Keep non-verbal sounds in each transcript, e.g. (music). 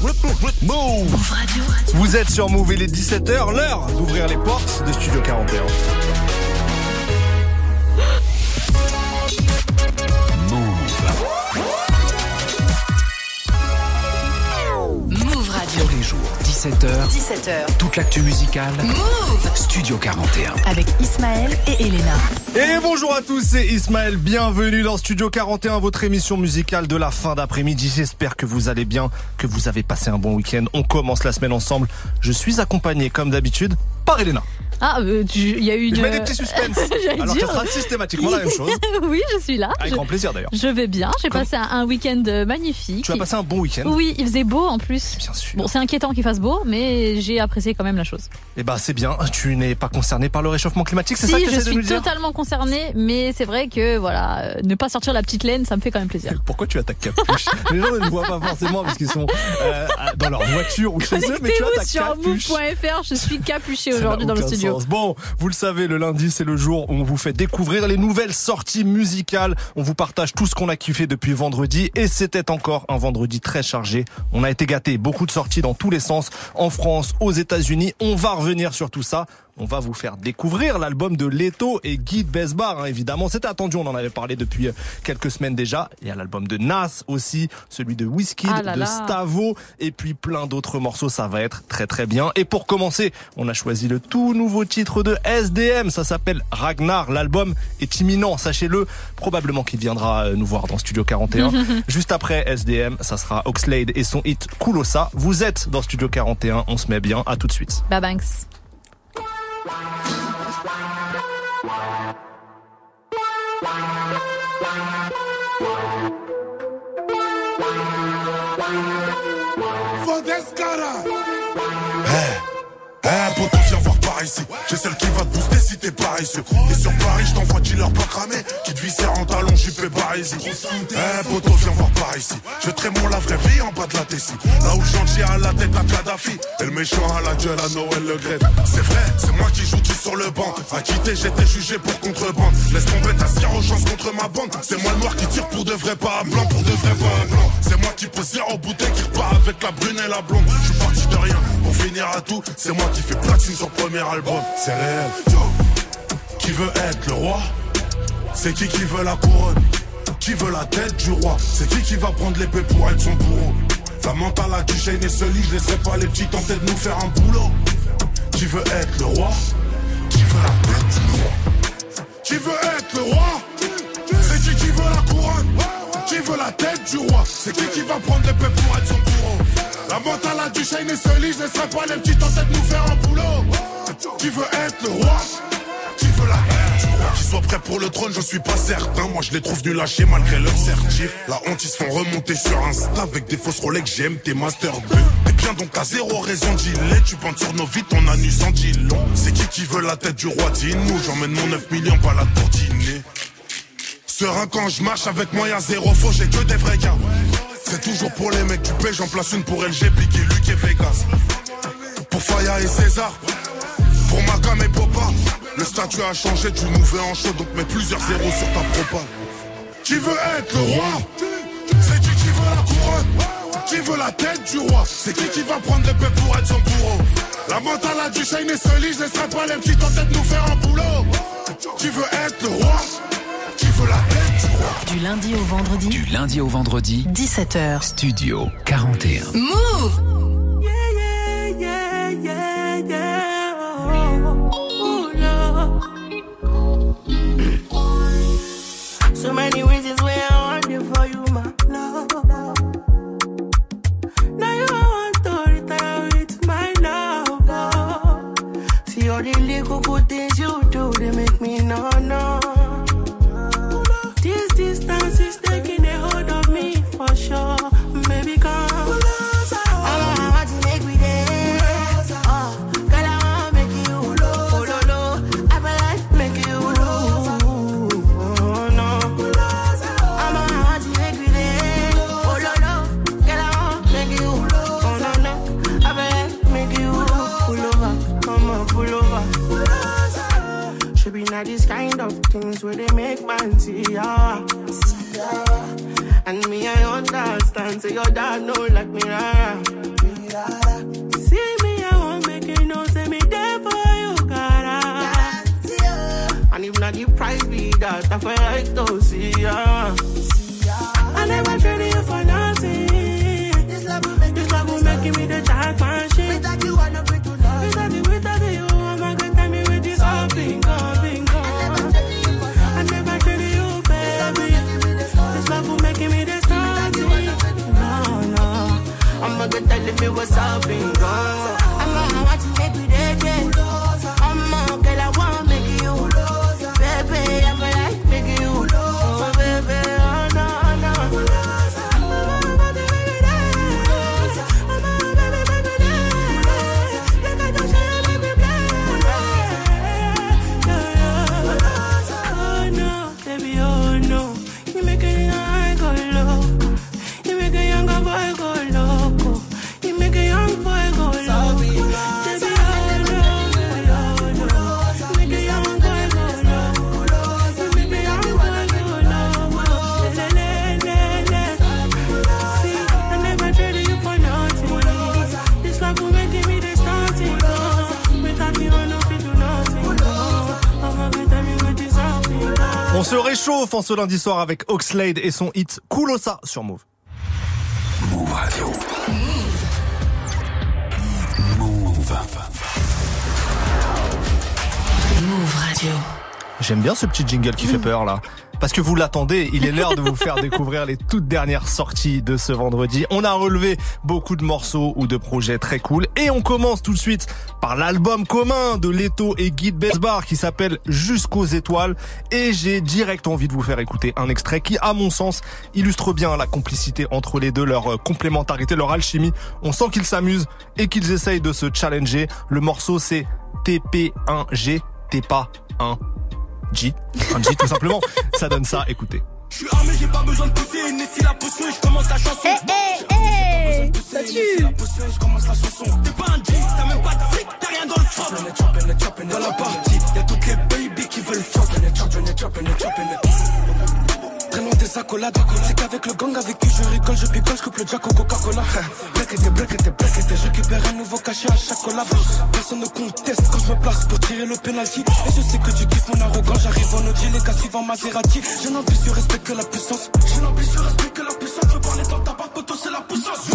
Move Radio. Vous êtes sur Move, il est 17h, l'heure d'ouvrir les portes de Studio 41. Move Radio. Tous les jours, 17h, 17h. toute l'actu musicale. Move Studio 41. avec Ismaël et Elena. Et bonjour à tous, c'est Ismaël, bienvenue dans Studio 41, votre émission musicale de la fin d'après-midi. J'espère que vous allez bien, que vous avez passé un bon week-end. On commence la semaine ensemble. Je suis accompagné, comme d'habitude, par Elena. Ah, euh, il y a eu une. Je mets des petits suspens. (laughs) Alors que dire. ce sera systématiquement la même chose. (laughs) oui, je suis là. Avec Je, grand plaisir d'ailleurs. je vais bien. J'ai passé un, un week-end euh, magnifique. Tu as passé un bon week-end Oui, il faisait beau en plus. Bien sûr. Bon, c'est inquiétant qu'il fasse beau, mais j'ai apprécié quand même la chose. Eh ben c'est bien, tu n'es pas concerné par le réchauffement climatique, c'est Si, ça que je de nous suis dire totalement concernée, mais c'est vrai que voilà, euh, ne pas sortir la petite laine, ça me fait quand même plaisir. Pourquoi tu attaques capuche? Les gens ne le voient pas forcément parce qu'ils sont euh, dans leur voiture ou chez eux, mais tu attaques sur capuche. move.fr, je suis capuchée aujourd'hui dans le studio. Bon, vous le savez, le lundi, c'est le jour où on vous fait découvrir les nouvelles sorties musicales. On vous partage tout ce qu'on a kiffé depuis vendredi et c'était encore un vendredi très chargé. On a été gâtés, beaucoup de sorties dans tous les sens, en France, aux États-Unis. On va revenir sur tout ça. On va vous faire découvrir l'album de Leto et Guy Besbar, hein, évidemment. C'était attendu, on en avait parlé depuis euh, quelques semaines déjà. Il y a l'album de Nas aussi, celui de Whiskey, Ah de. Stavo, et puis plein d'autres morceaux. Ça va être très très bien. Et pour commencer, on a choisi le tout nouveau titre de SDM. Ça s'appelle Ragnar. L'album est imminent, sachez-le. Probablement qu'il viendra euh, nous voir dans Studio 41. (laughs) Juste après SDM, ça sera Oxlade et son hit Kulosa. Vous êtes dans Studio 41, on se met bien. À tout de suite. Babanks. Eh, poteau, viens voir par ici. J'ai celle qui va te booster si t'es paresseux. Et sur Paris, je t'envoie dealer pas cramé. Qui te viscère en talon, j'y peux ici. Eh, poteau, viens voir par ici. Je trémons la vraie vie en bas de la Tessie. Là où le gentil a la tête à Kadhafi. Et le méchant a la gueule à Noël Le Gret. C'est vrai, c'est moi qui joue sur le banc. À quitter, j'étais jugé pour contrebande. Laisse tomber ta sire aux chances contre ma bande. C'est moi le noir qui tire pour de vrai, pas un blanc, pour de vrai, pas un blanc. C'est moi qui pose zéro bouteille qui repart avec la brune et la blonde. Je suis parti de rien pour finir à tout. C'est moi qui fais platine sur le premier album. C'est réel. Qui veut être le roi C'est qui qui veut la couronne Qui veut la tête du roi C'est qui qui va prendre l'épée pour être son bourreau La mentale a du chêne et ce lit, je laisserai pas les petits tenter de nous faire un boulot. Qui veut être le roi Qui veut la tête du roi Qui veut être le roi C'est qui qui veut la couronne Qui veut la tête du roi C'est qui qui va prendre l'épée pour être son bourreau La mentale a du chêne et ce lit, je laisserai pas les petits tenter de nous faire un boulot. Qui veut être le roi Qui veut la tête du roi Qui soit prêt pour le trône, je suis pas certain. Moi, je les trouve venus lâcher malgré leur certif. La honte, ils se font remonter sur Insta avec des fausses Rolex GMT Master 2. Et bien donc, t'as zéro raison d'y. Tu penses sur nos vies, ton anus en dit long. C'est qui qui veut la tête du roi Dis-nous, j'emmène mon 9 millions, pas la dîner. Serein quand je marche avec moi, y'a zéro faux, j'ai que des vrais gars. C'est toujours pour les mecs du P, j'en place une pour LG, Biggie, Luc et Vegas. Pour Faya et César, pour Macam et Popa. Le statut a changé, tu nous veux en chaud, donc mets plusieurs zéros sur ta propale. Qui veut être le roi? C'est qui qui veut la couronne? Qui veut la tête du roi? C'est qui qui va prendre l'épée pour être son bourreau? La mentale a du shine et ce lit, je laisserai pas les petits tenter de nous faire un boulot. Qui veut être le roi? Qui veut la tête du roi? Du lundi au vendredi, Du lundi au vendredi, 17h. Studio 41. Move So many reasons why I want you for you, my love. Now you want to retire with my love. See all the little good things you do, they make me no no. Now this kind of things where they make man see ya. Yeah. And me, I understand. Say your dad know like me. Rara. See me, I won't make you know. Say me there for you, cara. Yeah. And if not, the price be that. I feel like to see ya. See ya. I never traded you for nothing. This love will make, this love will make me the jack machine. Without you, I know. Gone. I'm on se réchauffe en ce lundi soir avec Oxlade et son hit Kulosa sur Move. Move Radio. Move. Move Radio. J'aime bien ce petit jingle qui fait peur là. Parce que vous l'attendez, il est l'heure de vous faire découvrir les toutes dernières sorties de ce vendredi. On a relevé beaucoup de morceaux ou de projets très cool. Et on commence tout de suite par l'album commun de Leto et Guy Besbar qui s'appelle Jusqu'aux étoiles. Et j'ai direct envie de vous faire écouter un extrait qui, à mon sens, illustre bien la complicité entre les deux, leur euh, complémentarité, leur alchimie. On sent qu'ils s'amusent et qu'ils essayent de se challenger. Le morceau c'est TP1G, t'es pas un G, un G tout simplement. Ça donne ça, écoutez. Je suis armé, j'ai pas besoin de pousser. Et si la potion, et je commence la chanson. Eh, eh, eh, ça tue. La potion, et je commence la chanson. T'es pas un G, t'as même pas de fric, t'as rien dans le froc. Dans la partie, y'a toutes les baby qui veulent fuck. C'est qu'avec le gang avec qui je rigole, je picole, je coupe le jack au Coca-Cola. Break it, break it, break it, je récupère un nouveau cachet à chaque collab. Personne ne conteste quand je me place pour tirer le penalty. Et je sais que tu kiffes mon arrogance, j'arrive en Audi, les gars suivant Maserati. Je n'abuse sur respect que la puissance. N'abuse sur respect que la puissance. Je veux parler dans ta barbe, poteau, c'est la puissance.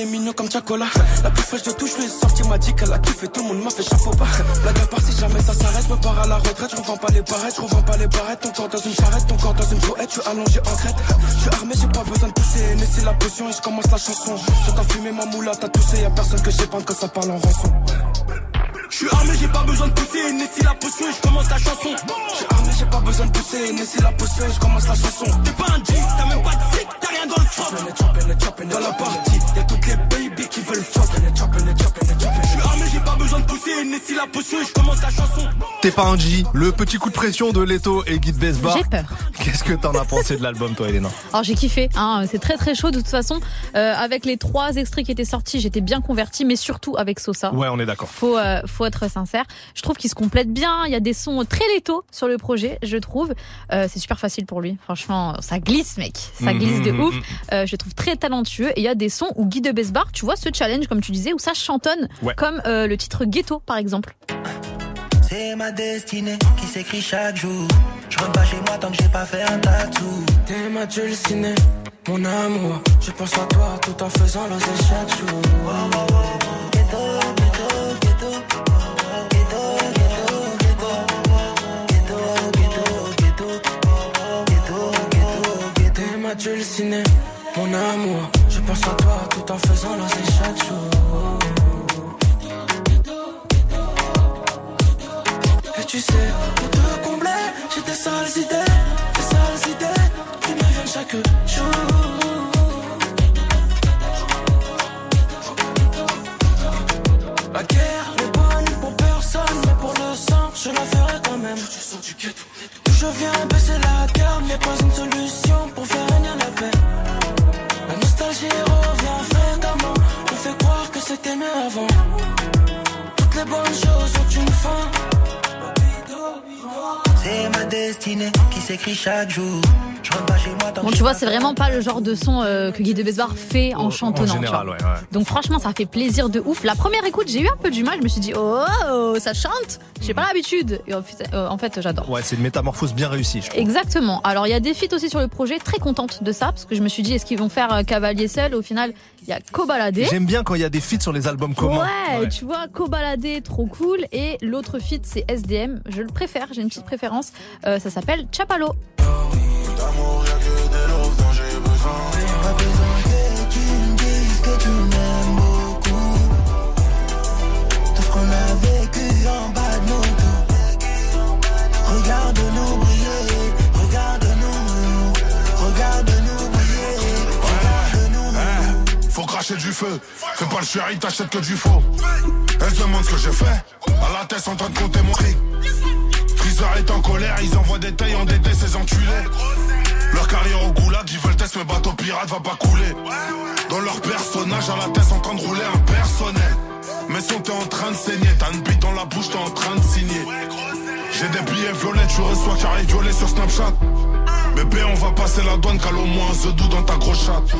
Filet mignon comme Chacola. La plus fraîche de tout, je lui ai sorti, m'a dit qu'elle a kiffé, tout le monde m'a fait chapeau bas. Blague à part si jamais ça s'arrête, me pars à la retraite, je revends pas les barrettes, je revends pas les barrettes, ton corps dans une charrette, ton corps dans une brouette, je suis allongé en crête. Je suis armé, j'ai pas besoin de pousser, laisser la potion et je commence la chanson. Je t'as fumé ma moula, t'as toussé, y'a personne que pas que ça parle en rançon. Je suis armé, j'ai pas besoin de pousser, laisser la potion et je commence la chanson. Je suis armé, j'ai pas besoin de pousser, laisser la potion et je commence la chanson. T'es pas un G, t'as même pas de fric, t'as rien dans le. Dans la partie, y'a toutes les baby qui veulent fuck. Suis armé, j'ai pas besoin de pousser, laisser la potion et je commence la chanson. T'es pas un G, le petit coup de pression de Leto et Guy Besbar. J'ai peur. Qu'est-ce que t'en as pensé de l'album, toi, Elena? Alors j'ai kiffé, hein, c'est très très chaud de toute façon. Euh, avec les trois extraits qui étaient sortis, j'étais bien converti, mais surtout avec Sosa. Ouais, on est d'accord. Faut, euh, faut être sincère. Je trouve qu'il se complète bien. Il y a des sons très létaux sur le projet, je trouve. Euh, c'est super facile pour lui. Franchement, ça glisse, mec. Ça glisse de Mhm, ouf. mhm. Euh, je le trouve très talentueux. Et il y a des sons où Guy de Besbar, tu vois, ce challenge, comme tu disais, où ça chantonne, Ouais. comme euh, le titre Ghetto, par exemple. C'est ma destinée qui s'écrit chaque jour. Je rentre pas chez moi tant que j'ai pas fait un tatou. T'es ma dulcinée, mon amour. Je pense à toi tout en faisant l'oser chaque jour. Ghetto, ghetto, ghetto. Ghetto, ghetto, ghetto. Ghetto, ghetto, ghetto. Ghetto, ghetto, ghetto. T'es ma dulcinée, mon amour. Je pense à toi tout en faisant l'oser chaque jour. Tu sais, pour te combler, j'ai des sales idées, des sales idées qui me viennent chaque jour. La guerre n'est bonne pour personne, mais pour le sang, je la ferai quand même. D'où je viens baisser la garde, n'est pas une solution pour faire régner la paix. La nostalgie revient fréquemment, on fait croire que c'était mieux avant. Toutes les bonnes choses ont une fin. me. C'est ma destinée qui s'écrit chaque jour. Je rentre pas chez moi tant Bon, tu vois, c'est vraiment pas le genre de son euh, que Guy de Besbar fait en chantonnant. En général, ouais, ouais. Donc franchement, ça fait plaisir de ouf. La première écoute, j'ai eu un peu du mal. Je me suis dit, oh, oh, ça chante. J'ai pas l'habitude. Et en fait, euh, en fait, j'adore. Ouais, c'est une métamorphose bien réussie, je. Exactement. Alors il y a des feats aussi sur le projet, très contente de ça parce que je me suis dit est-ce qu'ils vont faire euh, Cavalier seul? Au final, il y a Cobaladé. J'aime bien quand il y a des feats sur les albums communs. Ouais, tu vois, Cobaladé, trop cool. Et l'autre feat, c'est SDM. Je le préfère, j'ai une petite préférence. Euh, ça s'appelle Chapalo. Regarde-nous regarde-nous, regarde-nous regarde-nous. Faut cracher du feu, fais pas le chéri, t'achètes que du faux. Elle se demande ce que j'ai fait, à la tête en train de compter mon. Freezer est en colère, ils envoient des tailles en DT, ces enculés. Leur carrière au goulag, ils veulent tester, mais bateau pirate va pas couler. Dans leur personnage, à la tête, en train de rouler un personnel. Mais son t'es en train de saigner, t'as une bite dans la bouche, t'es en train de signer. J'ai des billets violets, tu reçois carré violet sur Snapchat. Bébé, on va passer la douane, cale au moins un The dans ta grosse chatte.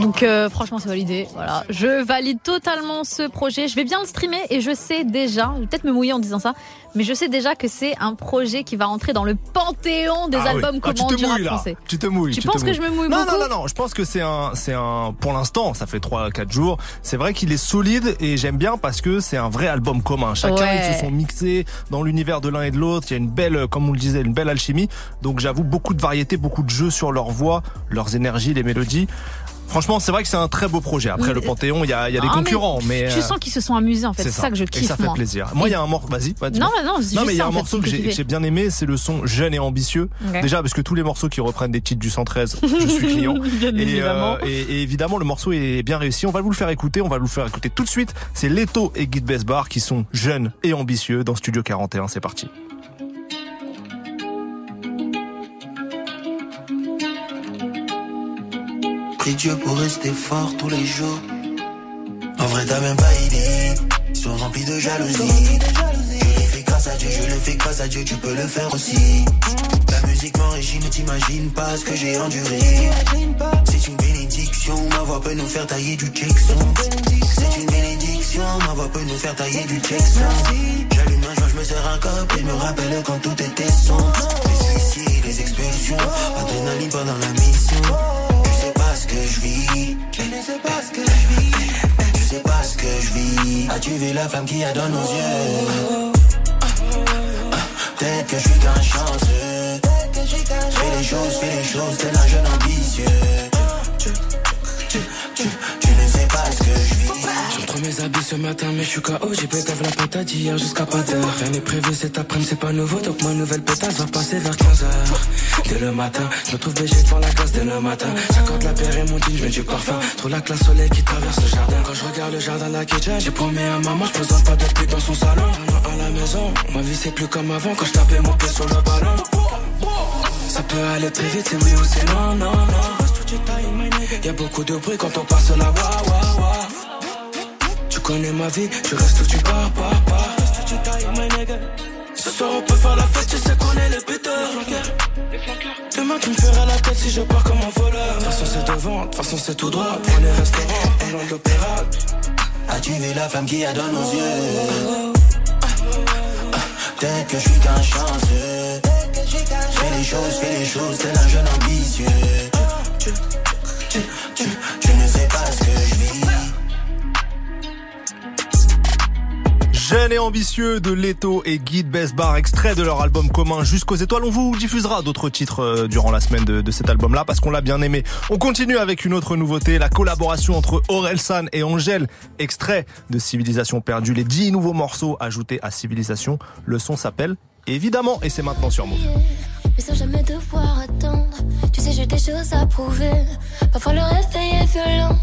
Donc euh, franchement c'est validé. Voilà, je valide totalement ce projet. Je vais bien le streamer et je sais déjà, je vais peut-être me mouiller en disant ça, mais je sais déjà que c'est un projet qui va entrer dans le panthéon des Ah oui. albums Ah, tu te mouilles là. français. Tu te mouilles. Tu penses que je me mouille non, beaucoup Non, non, non. Je pense que c'est un, c'est un, pour l'instant, ça fait 3 4 jours. C'est vrai qu'il est solide et j'aime bien parce que c'est un vrai album commun. Chacun, Ouais. ils se sont mixés dans l'univers de l'un et de l'autre. Il y a une belle, comme on le disait, une belle alchimie. Donc j'avoue, beaucoup de variété, beaucoup de jeux sur leur voix, leurs énergies, les mélodies. Franchement, c'est vrai que c'est un très beau projet. Après Mais- le Panthéon, il y a, il y a des Ah, mais concurrents, mais, Tu euh, sens qu'ils se sont amusés en fait. C'est ça. que je Et kiffe ça fait moi. plaisir. Moi, il y a un morceau. Vas-y, Non, mais non, non, mais il y ça, a en un morceau que j'ai bien aimé, c'est le son jeune et ambitieux. Déjà, parce que tous les morceaux qui reprennent des titres du 113, je suis client. (laughs) Bien et, évidemment. euh, et, et évidemment, le morceau est bien réussi. On va vous le faire écouter. On va vous le faire écouter tout de suite. C'est Leto et Guy Besbar qui sont jeunes et ambitieux dans Studio 41. C'est parti. Prie Dieu pour rester fort tous les jours. En vrai, t'as même pas idée. Ils sont remplis de jalousie. Je l'ai fait grâce à Dieu, je l'ai fait grâce à Dieu, tu peux le faire aussi. La musique m'enrichit, ne t'imagines pas ce que j'ai enduré. C'est une bénédiction, ma voix peut nous faire tailler du Jackson. C'est une bénédiction, ma voix peut nous faire tailler du Jackson. J'allume un joint, je me sers un cop et me rappelle quand tout était sombre. Les suicides, les expulsions, adrénaline pendant la mission. Tu ce que je vis. Je ne sais pas ce que je vis. Tu sais pas ce que je vis. As-tu vu la flamme qui a dans nos yeux? Peut-être que je suis qu'un chanceux. Fais les choses, fais les choses, t'es un jeune ambitieux. Tu, tu, tu, Mes habits ce matin, mais je suis KO. J'ai pétave la patate d'hier jusqu'à pas d'heure. Rien n'est prévu cet après-midi, c'est pas nouveau. Donc ma nouvelle pétasse va passer vers 15h. Dès le matin, je me trouve BG devant la glace dès le matin. J'accorde la paire et mon jean, je mets du parfum. Trop la classe soleil qui traverse le jardin. Quand je regarde le jardin la kitchen, j'ai promis à maman, je présente pas de pute dans son salon. À la maison, ma vie c'est plus comme avant quand je tapais mon pied sur le ballon. Ça peut aller très vite, c'est oui ou c'est non, non, non. Y'a beaucoup de bruit quand on passe la wa wa wa. Tu connais ma vie, tu restes où tu pars, pars, pars. Ce soir on peut faire la fête, tu sais qu'on est les péteurs. Demain tu me feras la tête si je pars comme un voleur. De toute façon c'est devant, de toute façon c'est tout droit. Les restaurants, pas loin de l'opéra. As-tu vu la flamme qui a dans nos yeux? Peut-être que je suis qu'un chanceux. Fais les choses, fais les choses, t'es un jeune ambitieux. Tu, tu, tu, tu ne sais pas ce que je vis. Jeune et ambitieux de Leto et Guy Besbar, extrait de leur album commun Jusqu'aux étoiles. On vous diffusera d'autres titres euh, durant la semaine de, cet album-là parce qu'on l'a bien aimé. On continue avec une autre nouveauté, la collaboration entre Orelsan et Angèle, extrait de Civilisation perdue. Les dix nouveaux morceaux ajoutés à Civilisation. Le son s'appelle Évidemment et c'est maintenant sur Move. Mais sans jamais devoir attendre. Tu sais, j'ai des choses à prouver. Parfois le réveil est violent.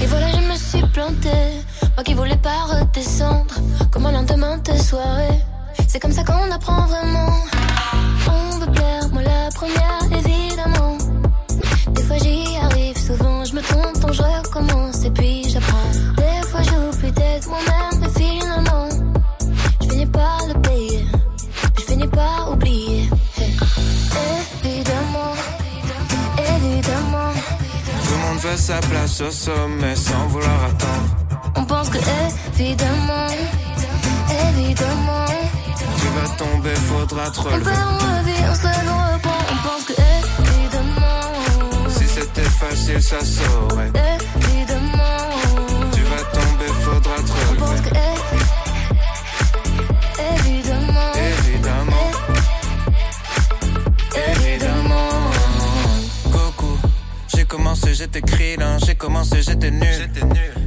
Et voilà, je me suis plantée. Moi qui voulais pas redescendre. Comme un lendemain de soirée. C'est comme ça qu'on apprend vraiment. On veut plaire, moi la première, évidemment. Des fois j'y arrive, souvent je me trompe, donc je recommence. Et puis veut sa place au sommet sans vouloir attendre. on pense que évidemment, évidemment, Tu vas tomber, faudra te relever. on revit, on se reprend, on pense que évidemment, Si c'était facile, ça saurait. évidemment, commencé, j'étais krillin, j'ai commencé, j'étais nul.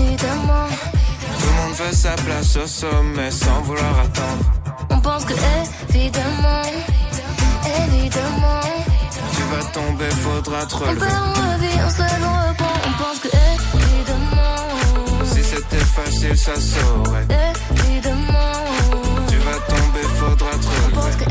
évidemment, Tout le monde veut sa place au sommet sans vouloir attendre. on pense que évidemment, évidemment, Tu vas tomber, faudra te on perd, on revit, on se lève, on reprend, on pense que évidemment, Si c'était facile, ça saurait. évidemment, Tu vas tomber, faudra te on pense relever. que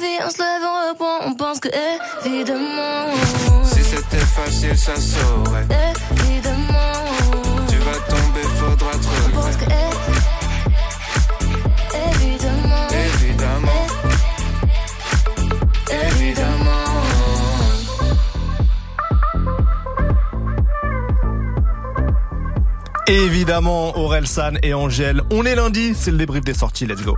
On on se lève, on reprend, on pense que évidemment, Si c'était facile, ça saurait. évidemment. Tu vas tomber, faudra te Je pense que évidemment, Évidemment, évidemment. Évidemment, Aurel San et Angèle. On est lundi, c'est le débrief des sorties. Let's go.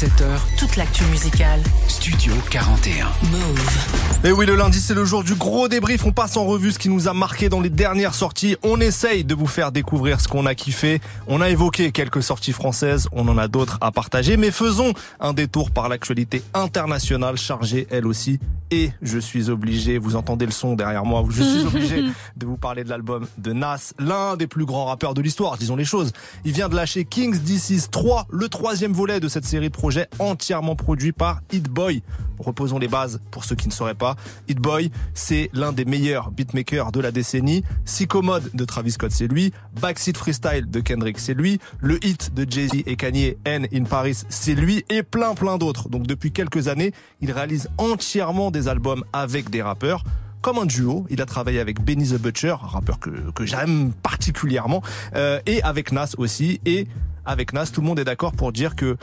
Tous les jours, 17h, Toute l'actu musicale. Studio 41. Move. Et oui, le lundi, c'est le jour du gros débrief. On passe en revue ce qui nous a marqué dans les dernières sorties. On essaye de vous faire découvrir ce qu'on a kiffé. On a évoqué quelques sorties françaises. On en a d'autres à partager. Mais faisons un détour par l'actualité internationale chargée, elle aussi. Et je suis obligé, vous entendez le son derrière moi, je suis (laughs) obligé de vous parler de l'album de Nas, l'un des plus grands rappeurs de l'histoire, disons les choses. Il vient de lâcher King's Disease 3, le troisième volet de cette série de projets entièrement produit par Hit Boy. Reposons les bases pour ceux qui ne sauraient pas. Hit Boy, c'est l'un des meilleurs beatmakers de la décennie. Psychomode de Travis Scott, c'est lui. Backseat Freestyle de Kendrick, c'est lui. Le hit de Jay-Z et Kanye, N in Paris, c'est lui. Et plein plein d'autres. Donc depuis quelques années, il réalise entièrement des albums avec des rappeurs comme un duo. Il a travaillé avec Benny the Butcher, un rappeur que, j'aime particulièrement, euh, et avec Nas aussi. Et avec Nas, tout le monde est d'accord pour dire que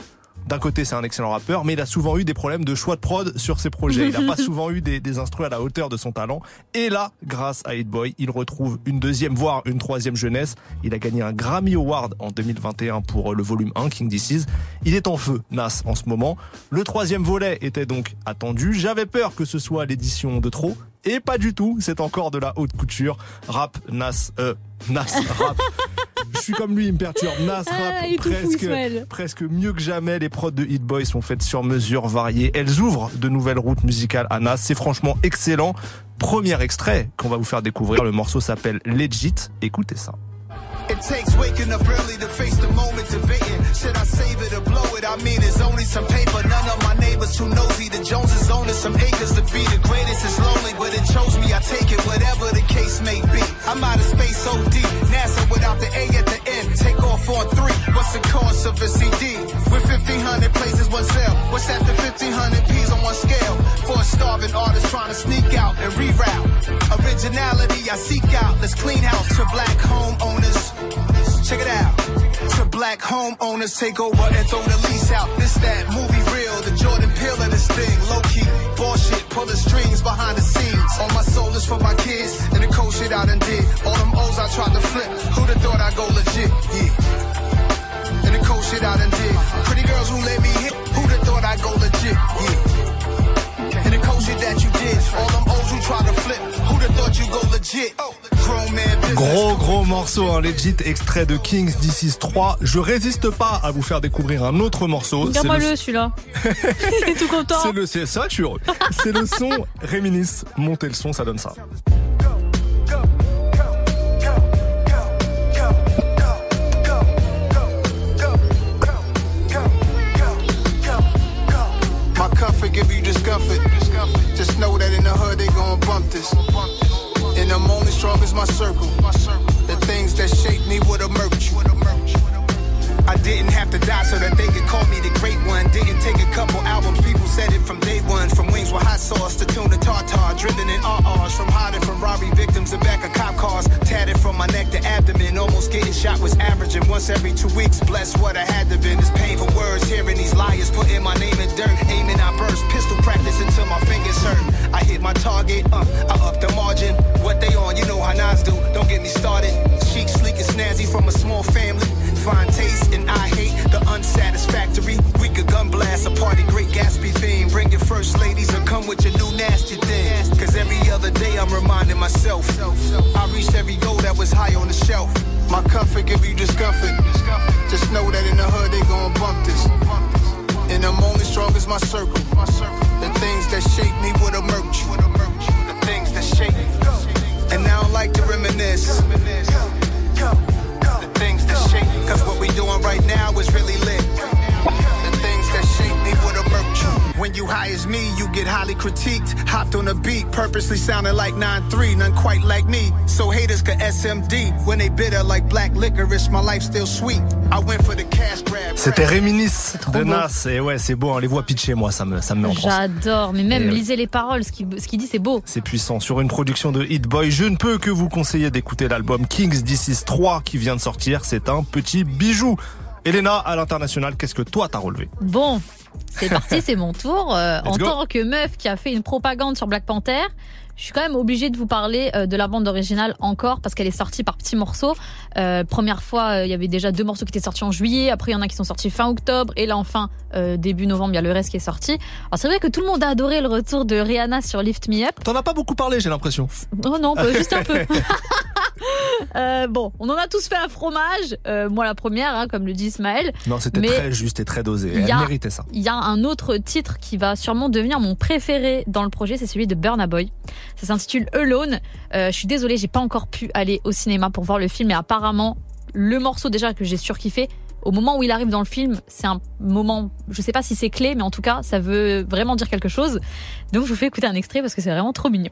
d'un côté, c'est un excellent rappeur, mais il a souvent eu des problèmes de choix de prod sur ses projets. Il n'a pas (laughs) souvent eu des, des instruments à la hauteur de son talent. Et là, grâce à Hit Boy, il retrouve une deuxième, voire une troisième jeunesse. Il a gagné un Grammy Award en 2021 pour euh, le volume 1, King Disease. Il est en feu, Nas, en ce moment. Le troisième volet était donc attendu. J'avais peur que ce soit l'édition de trop. Et pas du tout, c'est encore de la haute couture. Rap, Nas, euh, Nas, rap. (laughs) Je suis comme lui, il me perturbe. Nas, Ah, rap, fou, presque, mieux que jamais. Les prods de Hit Boy sont faites sur mesure, variées. Elles ouvrent de nouvelles routes musicales à Nas. C'est franchement excellent. Premier extrait qu'on va vous faire découvrir. Le morceau s'appelle Legit. Écoutez ça. It takes waking up early to face the moment debating. Should I save it or blow it? I mean, it's only some paper. None of my neighbors too nosy. The Joneses own some acres to be the greatest is lonely, but it chose me. I take it, whatever the case may be. I'm out of space deep. NASA without the A at the end. Take off on three. What's the cost of a CD? With 1500 places, one sale. What's? The 1500 P's on one scale. For a starving artist trying to sneak out and reroute. Originality I seek out. Let's clean house to black homeowners. Check it out. Black homeowners take over and throw the lease out. This that movie real, the Jordan Peele of this thing. Low key, bullshit, pulling strings behind the scenes. All my soul is for my kids, and the cold shit I done did. All them O's I tried to flip, who'da thought I'd go legit? Yeah. And the cold shit I done did. Pretty girls who let me hit, who'da thought I'd go legit? Yeah. And the shit that you did. All them O's you try to flip, who'da thought you go legit? Gros gros morceau, un legit extrait de King's Disease 3. Je résiste pas à vous faire découvrir un autre morceau. C'est Regarde-moi le- le celui-là. (laughs) (laughs) Il est tout content. C'est le, c'est ça, je suis heureux. C'est le son Réminis. Montez le son, ça donne ça. Know that in the hood they gon' bump this. And I'm only strong as my circle. The things that shape me would emerge. I didn't have to die so that they could call me the great one. Didn't take a couple albums, people said it from day one. From wings with hot sauce to tuna tartar, driven in RRs. From hiding from robbery victims and back of cop cars. Tatted from my neck to abdomen, almost getting shot was averaging once every two weeks. Bless what I had to been. It's painful words, hearing these liars putting my name in dirt. Aiming, I burst, pistol practice until my fingers hurt. I hit my target, uh, I up the margin. What they on, you know how Nas do. Don't get me started. Chic, sleek, and snazzy from a small family. Fine taste, and I hate the unsatisfactory. We could gun blast a party, great Gatsby theme. Bring your first ladies or come with your new nasty thing. Cause every other day I'm reminding myself. I reached every goal that was high on the shelf. My comfort give you discomfort. Just know that in the hood they gon' bump this. And I'm only strong as my circle. The things that shape me would emerge. The things that shape me. And now I like to reminisce. Cause what we doing right now is really lit. When you high as me, you get highly critiqued. Hopped on a beat, purposely sounding like 9-3, none quite like me. So haters could SMD. When they bitter like black licorice, my life still sweet. I went for the cash grab. C'était Réminis de. Nas. Et ouais, c'est beau, hein, les voix pitchées, moi, ça me, ça me met en. J'adore, mais même Et, lisez les paroles, ce qu'il ce qu'il dit c'est beau. C'est puissant. Sur une production de Hit Boy, je ne peux que vous conseiller d'écouter l'album Kings This Is 3 qui vient de sortir. C'est un petit bijou. Elena, à l'international, qu'est-ce que toi t'as relevé? Bon, c'est parti, (laughs) c'est mon tour. Euh, en go. tant que meuf qui a fait une propagande sur Black Panther, je suis quand même obligée de vous parler euh, de la bande originale encore parce qu'elle est sortie par petits morceaux. Euh, première fois, euh, il y avait déjà deux morceaux qui étaient sortis en juillet. Après, il y en a qui sont sortis fin octobre. Et là, enfin, euh, début novembre, il y a le reste qui est sorti. Alors, c'est vrai que tout le monde a adoré le retour de Rihanna sur Lift Me Up. T'en as pas beaucoup parlé, j'ai l'impression. Oh non, juste un peu. (laughs) Euh, bon, on en a tous fait un fromage. Euh, moi, la première, hein, comme le dit Ismaël. Non, c'était très juste et très dosé. il y Elle a- méritait ça. Il y a un autre titre qui va sûrement devenir mon préféré dans le projet, c'est celui de Burna Boy. Ça s'intitule Alone. Euh, je suis désolée, j'ai pas encore pu aller au cinéma pour voir le film, mais apparemment, le morceau déjà que j'ai surkiffé, au moment où il arrive dans le film, c'est un moment, je sais pas si c'est clé, mais en tout cas, ça veut vraiment dire quelque chose. Donc je vous fais écouter un extrait parce que c'est vraiment trop mignon.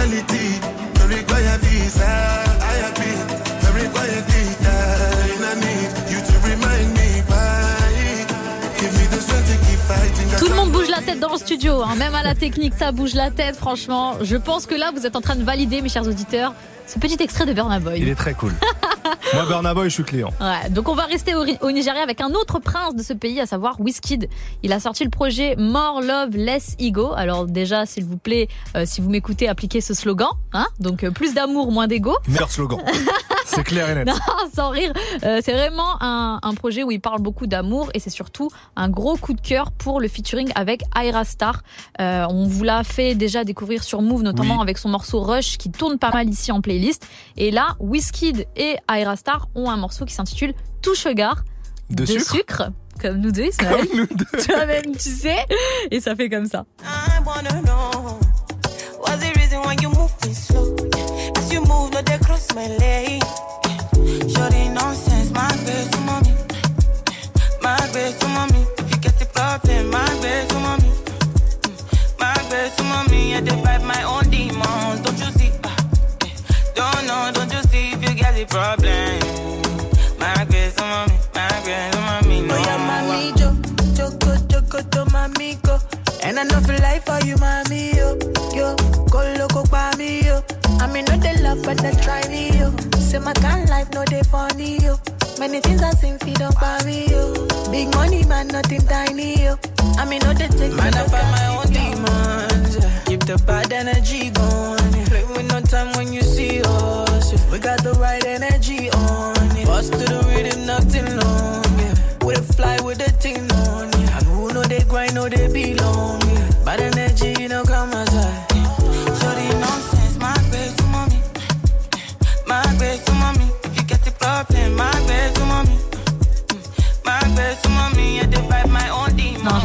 Reality. Don't require visa. La tête dans le studio, hein. même à la technique, ça bouge la tête, franchement. Je pense que là, vous êtes en train de valider, mes chers auditeurs, ce petit extrait de Burna Boy. Il est très cool. (laughs) Moi, Burna Boy, je suis client. Ouais, donc on va rester au, au Nigeria avec un autre prince de ce pays, à savoir Wizkid. Il a sorti le projet More Love Less Ego. Alors déjà, s'il vous plaît, euh, si vous m'écoutez, appliquez ce slogan. Hein donc euh, plus d'amour, moins d'ego. Meilleur slogan. (laughs) C'est clair et net. Non, sans rire. Euh, c'est vraiment un, un projet où il parle beaucoup d'amour et c'est surtout un gros coup de cœur pour le featuring avec Aira Star. Euh, on vous l'a fait déjà découvrir sur Move, notamment Oui. avec son morceau Rush qui tourne pas mal ici en playlist. Et là, Wizkid et Aira Star ont un morceau qui s'intitule Tout Sugar. De sucre Comme nous deux, Ismaël. Comme nous deux. (laughs) Toi-même, tu sais. Et ça fait comme ça. I wanna know what's the reason why you move me slow. As you move, no, they cross my. But they try me, yo. Say my kind life, no, they funny, yo. Many things I seen, feed up by me, yo. Big money, man, nothing tiny, yo. I mean, no, they take Man, I find my own demons. Keep the bad energy going. Play with no time when you see us. yeah. We got the right energy on. it. Bust to the rhythm, nothing long, yeah. With a fly with the thing on, yeah. And who know they grind, know they belong, yeah. Bad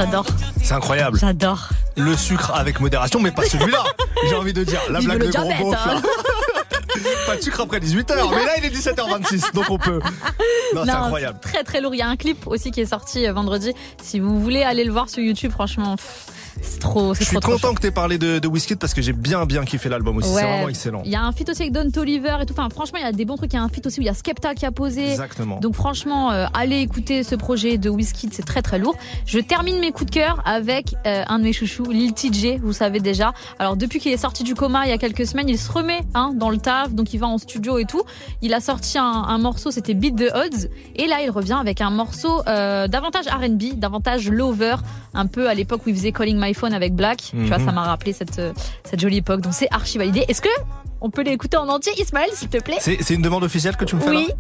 j'adore. C'est incroyable. J'adore. Le sucre avec modération, mais pas celui-là. (laughs) J'ai envie de dire. La Vive blague le de gros diabète, beauf, là. hein. (laughs) Pas de sucre après 18h. Mais là, il est 17h26, donc on peut. Non, c'est incroyable. Très très lourd. Il y a un clip aussi qui est sorti euh, vendredi. Si vous voulez aller le voir sur YouTube, franchement, pff, c'est trop, Je c'est suis trop, trop content que tu aies parlé de, de parce que j'ai bien bien kiffé l'album aussi. Ouais. C'est vraiment excellent. Il y a un feat aussi avec Don Toliver et tout. Enfin, franchement, il y a des bons trucs. Il y a un feat aussi où il y a Skepta qui a posé. Exactement. Donc, franchement, euh, allez écouter ce projet de Wizkid, c'est très très lourd. Je termine mes coups de cœur avec euh, un de mes chouchous, Lil TJ, vous savez déjà. Alors, depuis qu'il est sorti du coma il y a quelques semaines, il se remet hein, dans le taf, donc il va en studio et tout. Il a sorti un, un morceau, c'était Beat the Odds. Et là, il revient avec un morceau euh, davantage RB, davantage lover, un peu à l'époque où il faisait Calling My Phone avec Black. Tu vois, Mhm. ça m'a rappelé cette, euh, cette jolie époque. Donc, c'est archi validé. Est-ce que on peut l'écouter en entier, Ismaël, s'il te plaît? C'est une demande officielle que tu me fais Oui. là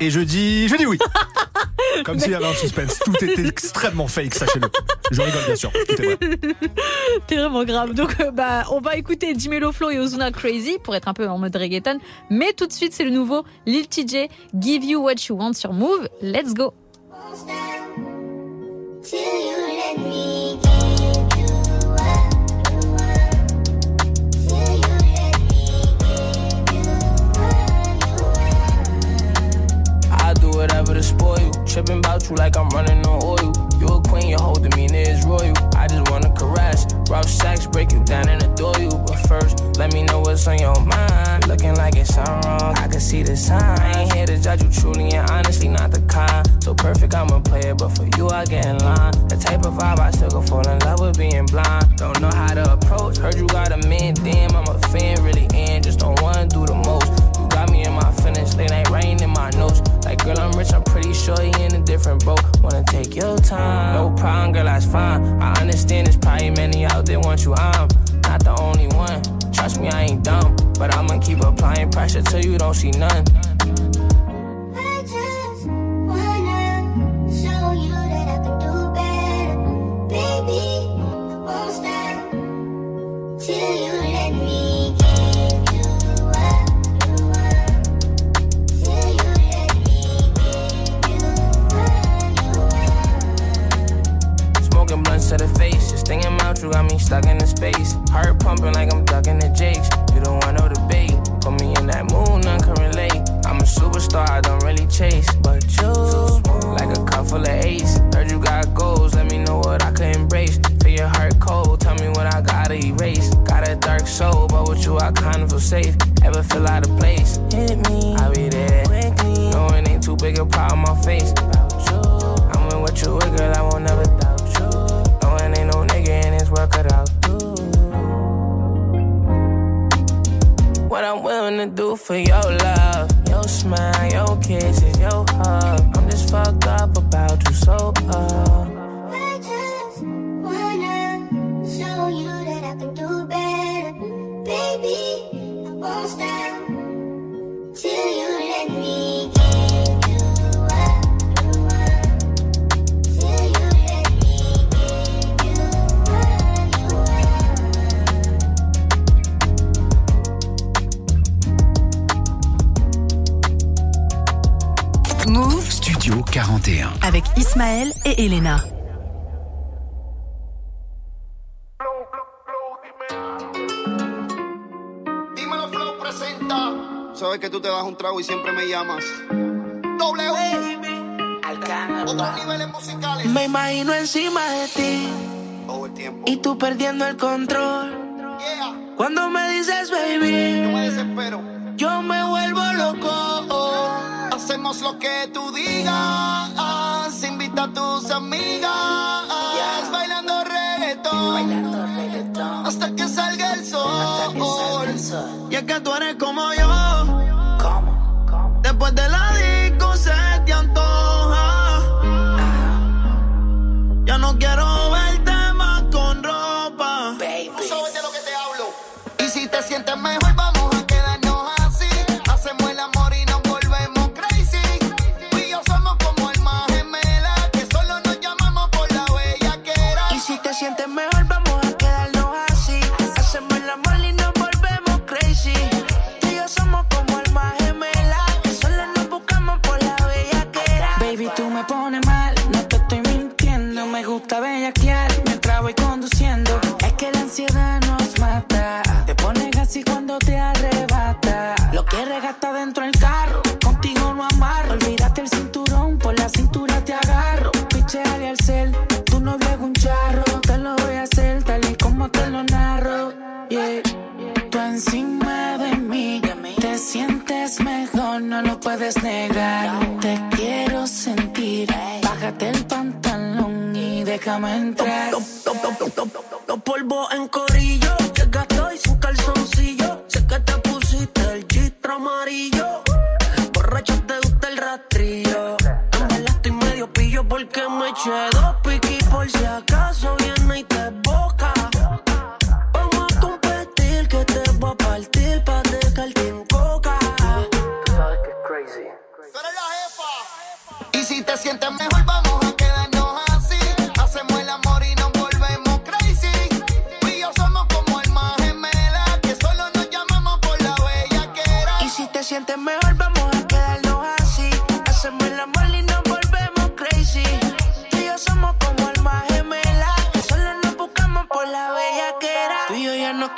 Et je dis, je dis oui. (laughs) Comme s'il y avait un suspense. Tout était extrêmement fake, sachez-le. Je rigole bien sûr. Tout est vrai. (laughs) T'es vraiment grave. Donc, euh, bah, on va écouter Jimelo Flow et Ozuna Crazy pour être un peu en mode reggaeton. Mais tout de suite, c'est le nouveau Lil TJ, Give You What You Want sur Move. Let's go. Till you let me whatever to spoil you. Tripping about you like I'm running on oil. You a queen, your whole demeanor is royal. I just wanna caress. Rough sex, break you down and adore you. But first, let me know what's on your mind. Looking like it's something wrong, I can see the sign. I ain't here to judge you truly and honestly, not the kind. So perfect, I'm a player, but for you, I get in line. The type of vibe I still could fall in love with being blind. Don't know how to approach. Heard you got a man, damn, I'm a fan, really, and just don't wanna do the most. You got me in my feelings, late night rain in my notes. Girl, I'm rich, I'm pretty sure you in a different boat. Wanna take your time, no problem, girl, that's fine. I understand there's probably many out there want you, I'm not the only one. Trust me, I ain't dumb, but I'ma keep applying pressure till you don't see none. I just wanna show you that I can do better. Baby, won't stop till you let me to the face, just thinking about you got me stuck in the space. Heart pumping like I'm ducking the jakes. You don't want no debate. Put me in that mood, none can relate. I'm a superstar, I don't really chase. But you, like a cup full of ace. Heard you got goals, let me know what I could embrace. Feel your heart cold, tell me what I gotta erase. Got a dark soul, but with you I kind of feel safe. Ever feel out of place? Hit me, I'll be there. Quickly, it ain't too big a problem my face. I'm in with you, girl, I for your love, te das un trago y siempre me llamas. W. Otros niveles musicales. Me imagino encima de ti Todo el tiempo. y tú perdiendo el control. Yeah. Cuando me dices Yo baby, me desespero. yo me vuelvo loco. Hacemos lo que tú digas. Invita a tus amigas. Bailando reggaetón. Hasta que salga el sol. Y es que tú eres como yo. después de la 10. Déjame entrar. Los polvos en corillo,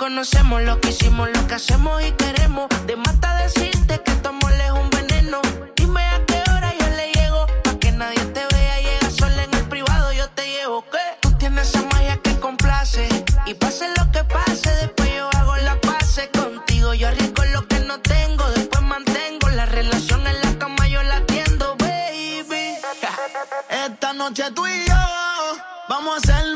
conocemos, lo que hicimos, lo que hacemos y queremos. De mata decirte que tu amor es un veneno. Dime a qué hora yo le llego, pa' que nadie te vea. Llega sola en el privado, yo te llevo. ¿Qué? Tú tienes esa magia que complace. Y pase lo que pase, después yo hago la pase contigo. Yo arriesgo lo que no tengo, después mantengo la relación en la cama, yo la atiendo, baby. Esta noche tú y yo vamos a hacer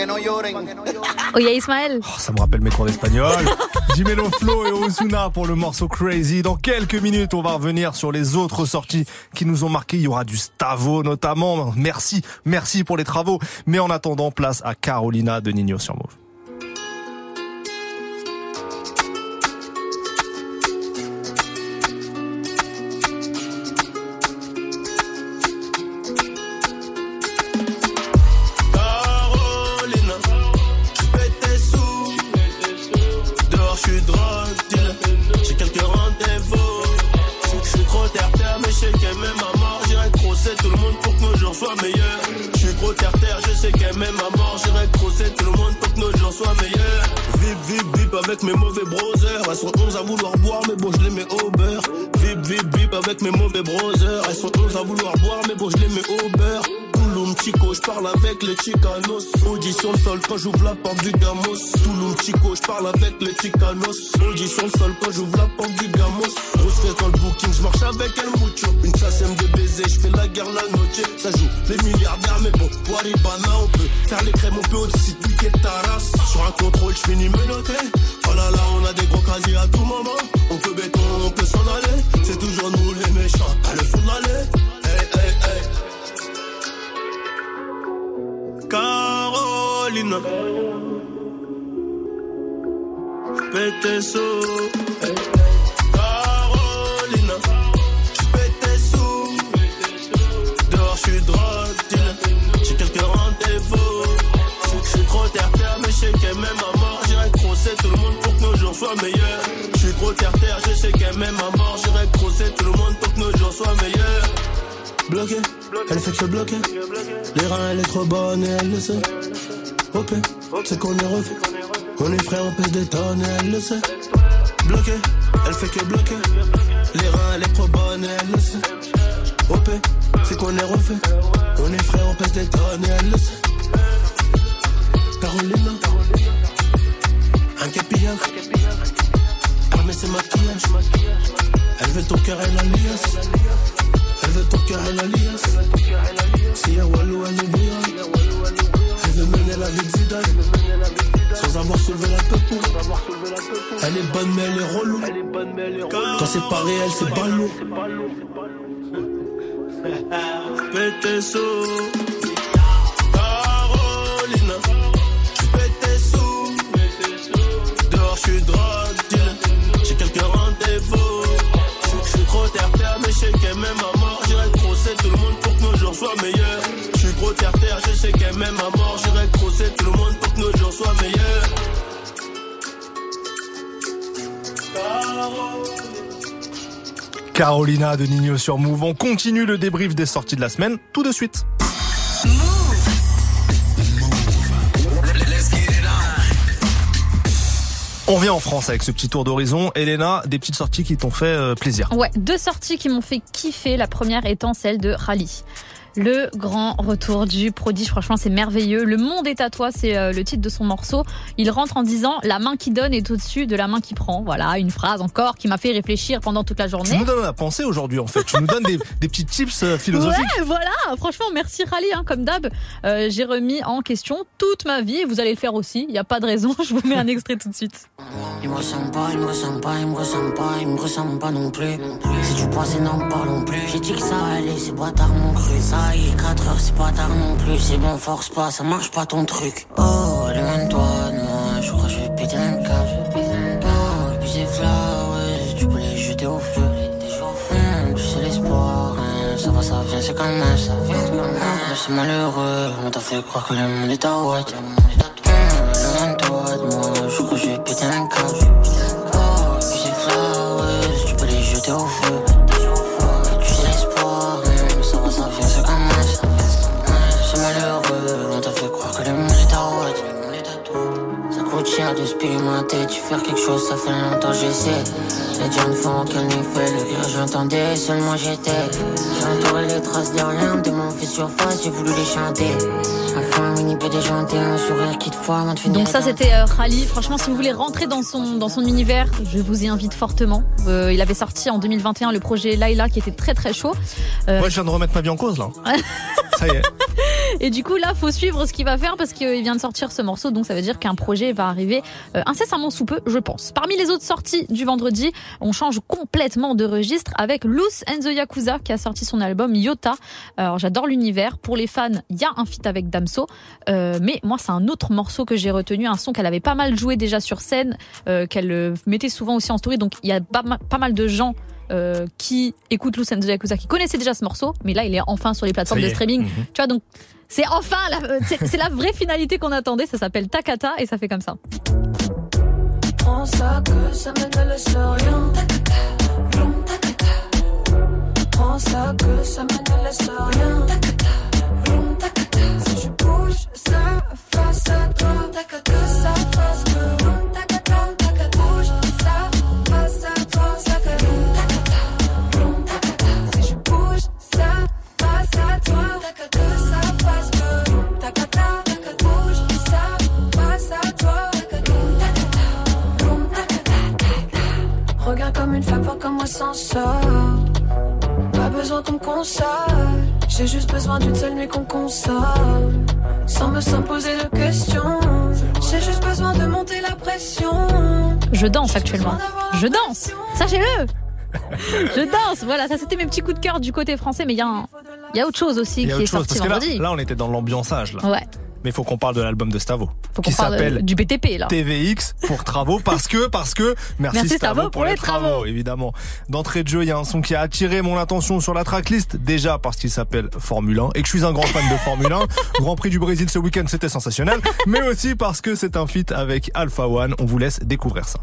que no lloren. Oye Ismaël, Oh, ça me rappelle mes cours d'espagnol. (laughs) Jimeno Flo et Ozuna pour le morceau Crazy. Dans quelques minutes, on va revenir sur les autres sorties qui nous ont marqué. Il y aura du Stavo notamment. Merci, merci pour les travaux. Mais en attendant, place à Carolina de Nino sur Move. Crosser tout le monde pour que nos jours soient meilleurs. Vip, vip, vip avec mes mauvais brothers. Elles sont 11 à vouloir boire, mais bon, je les mets au beurre. Vip, vip, vip avec mes mauvais brothers. Elles sont 11 à vouloir boire, mais bon, je les mets au beurre. Chico, je parle avec les Chicanos. Audi sur le sol quand j'ouvre la porte du Gamos. Touloum Chico, je parle avec les Chicanos. Audi sur le sol quand j'ouvre la porte du Gamos. Grosse fesse dans le booking, je marche avec El Mucho. Une chassème de baiser, je fais la guerre la noche. Ça joue les milliardaires, mais bon, Waribana, on peut faire les crèmes, on peut aussi piquer ta race. Sur un contrôle, je finis menotté. Oh là là, on a des gros casiers à tout moment. On peut béton, on peut s'en aller. C'est toujours nous les méchants, à le fond de. Carolina. Tes sous. Carolina. Tes sous. Dehors, je suis drogue. J'ai quelques rendez-vous. Je que suis trop terre-terre, mais je sais qu'elle m'aime à mort. J'irai crosser tout le monde pour que nos jours soient meilleurs. Je suis trop terre-terre, je sais qu'elle m'aime à mort. Bloqué, elle fait que bloquer. Les reins, elle est trop bonne et elle le sait. Ok, c'est qu'on est refait. On est frères, on pèse des tonnes et elle le sait. Bloqué, elle fait que bloquer. Les reins, elle est trop bonne et elle le sait. OP, c'est qu'on est refait. On est frères, on pèse des tonnes et elle le sait. Carolina, un capillard. Armé ses maquillages. Elle veut ton cœur et la liasse. Elle veut ton cœur et la. Sans avoir tête Elle est bonne mais elle est relou. Quand c'est pas réel, c'est (laughs) pété sous. Dehors, drogue dealer. J'ai quelques rendez-vous. Trop terre-terre, mais qu'elle m'aime pour que nos jours soient meilleurs. J'suis trop terre-terre, je sais qu'elle m'aime à mort. J'irai crosser tout le monde pour que nos jours soient meilleurs. Carolina de Nino sur Move. On continue le débrief des sorties de la semaine tout de suite. On vient en France avec ce petit tour d'horizon. Elena, des petites sorties qui t'ont fait euh, plaisir. Ouais, deux sorties qui m'ont fait kiffer. La première étant celle de Rally. Le grand retour du prodige, franchement c'est merveilleux. Le monde est à toi, c'est euh, le titre de son morceau. Il rentre en disant la main qui donne est au-dessus de la main qui prend. Voilà, une phrase encore qui m'a fait réfléchir pendant toute la Tu journée. nous donnes à penser aujourd'hui en fait. Tu nous donnes des, des petits tips euh, philosophiques. Ouais, voilà. Franchement, merci Rally, hein, comme d'hab. Euh, J'ai remis en question toute ma vie et vous allez le faire aussi. Il n'y a pas de raison. (laughs) Je vous mets un extrait tout de suite. Il me ressemble pas, il me ressemble pas, il me ressemble pas, il me ressemble pas non plus. Si tu penses n'en parlons plus. J'ai dit que ça allait, c'est pas tard mon cru. Ça y est, 4 heures, c'est pas tard non plus. C'est bon, force pas, ça marche pas ton truc. Oh, loin de toi, de moi, je crois que je vais péter un câble. Oh, et puis ces fleurs, tu peux les jeter au feu. Hum, tu sais l'espoir, hein, ça va, ça vient, c'est comme ça. Hum, c'est malheureux, on t'a fait croire que le monde est à ouate. Hum, toi, de moi, je crois que je vais péter un câble. Cher de se pimenter, tu faire quelque chose, ça fait longtemps j'essaie. C'est déjà une fois n'y fait le rire, j'entendais, seulement j'étais. J'ai entouré les traces derrière, de mon fait surface, j'ai voulu les chanter. Enfin, mini peu déjanté, un sourire qui te de finir. Donc ça c'était euh, Rally. Franchement, si vous voulez rentrer dans son dans son univers, je vous y invite fortement. Euh, il avait sorti en 2021 le projet Laila qui était très très chaud. Euh, Moi, je viens de remettre ma vie en cause là. (laughs) Ça y est. Et du coup, là, faut suivre ce qu'il va faire parce qu'il vient de sortir ce morceau. Donc, ça veut dire qu'un projet va arriver euh, incessamment sous peu, je pense. Parmi les autres sorties du vendredi, on change complètement de registre avec Loose and the Yakuza qui a sorti son album Yota. Alors, j'adore l'univers. Pour les fans, il y a un feat avec Damso. Euh, mais moi, c'est un autre morceau que j'ai retenu, un son qu'elle avait pas mal joué déjà sur scène, euh, qu'elle euh, mettait souvent aussi en story. Donc, il y a pas, ma- pas mal de gens euh, qui écoutent Loose and the Yakuza, qui connaissaient déjà ce morceau, mais là il est enfin sur les plateformes de streaming. Mhm. Tu vois, donc c'est enfin, la, vraie finalité qu'on attendait. Ça s'appelle Takata et ça fait comme ça. Si je bouge ça face à toi, comme comment s'en sort. Pas besoin qu'on me console. J'ai juste besoin d'une seule nuit qu'on console. Sans me s'imposer de questions. J'ai juste besoin de monter la pression. Je danse actuellement. Je danse. Sachez-le. Je danse. Voilà, ça c'était mes petits coups de cœur du côté français, mais il y, a un- il y a autre chose aussi Il y a qui est chose sorti parce que là, vendredi. là, on était dans l'ambiançage là. Ouais. Mais il faut qu'on parle de l'album de Stavo. Faut qui qu'on parle s'appelle du BTP là. TVX pour travaux parce que parce que merci, Merci, Stavo, Stavo, pour les travaux, évidemment. D'entrée de jeu, il y a un son qui a attiré mon attention sur la tracklist déjà parce qu'il s'appelle Formule 1 et que je suis un grand fan de Formule 1. (laughs) Grand Prix du Brésil ce week-end, c'était sensationnel, mais aussi parce que c'est un feat avec Alpha One. On vous laisse découvrir ça.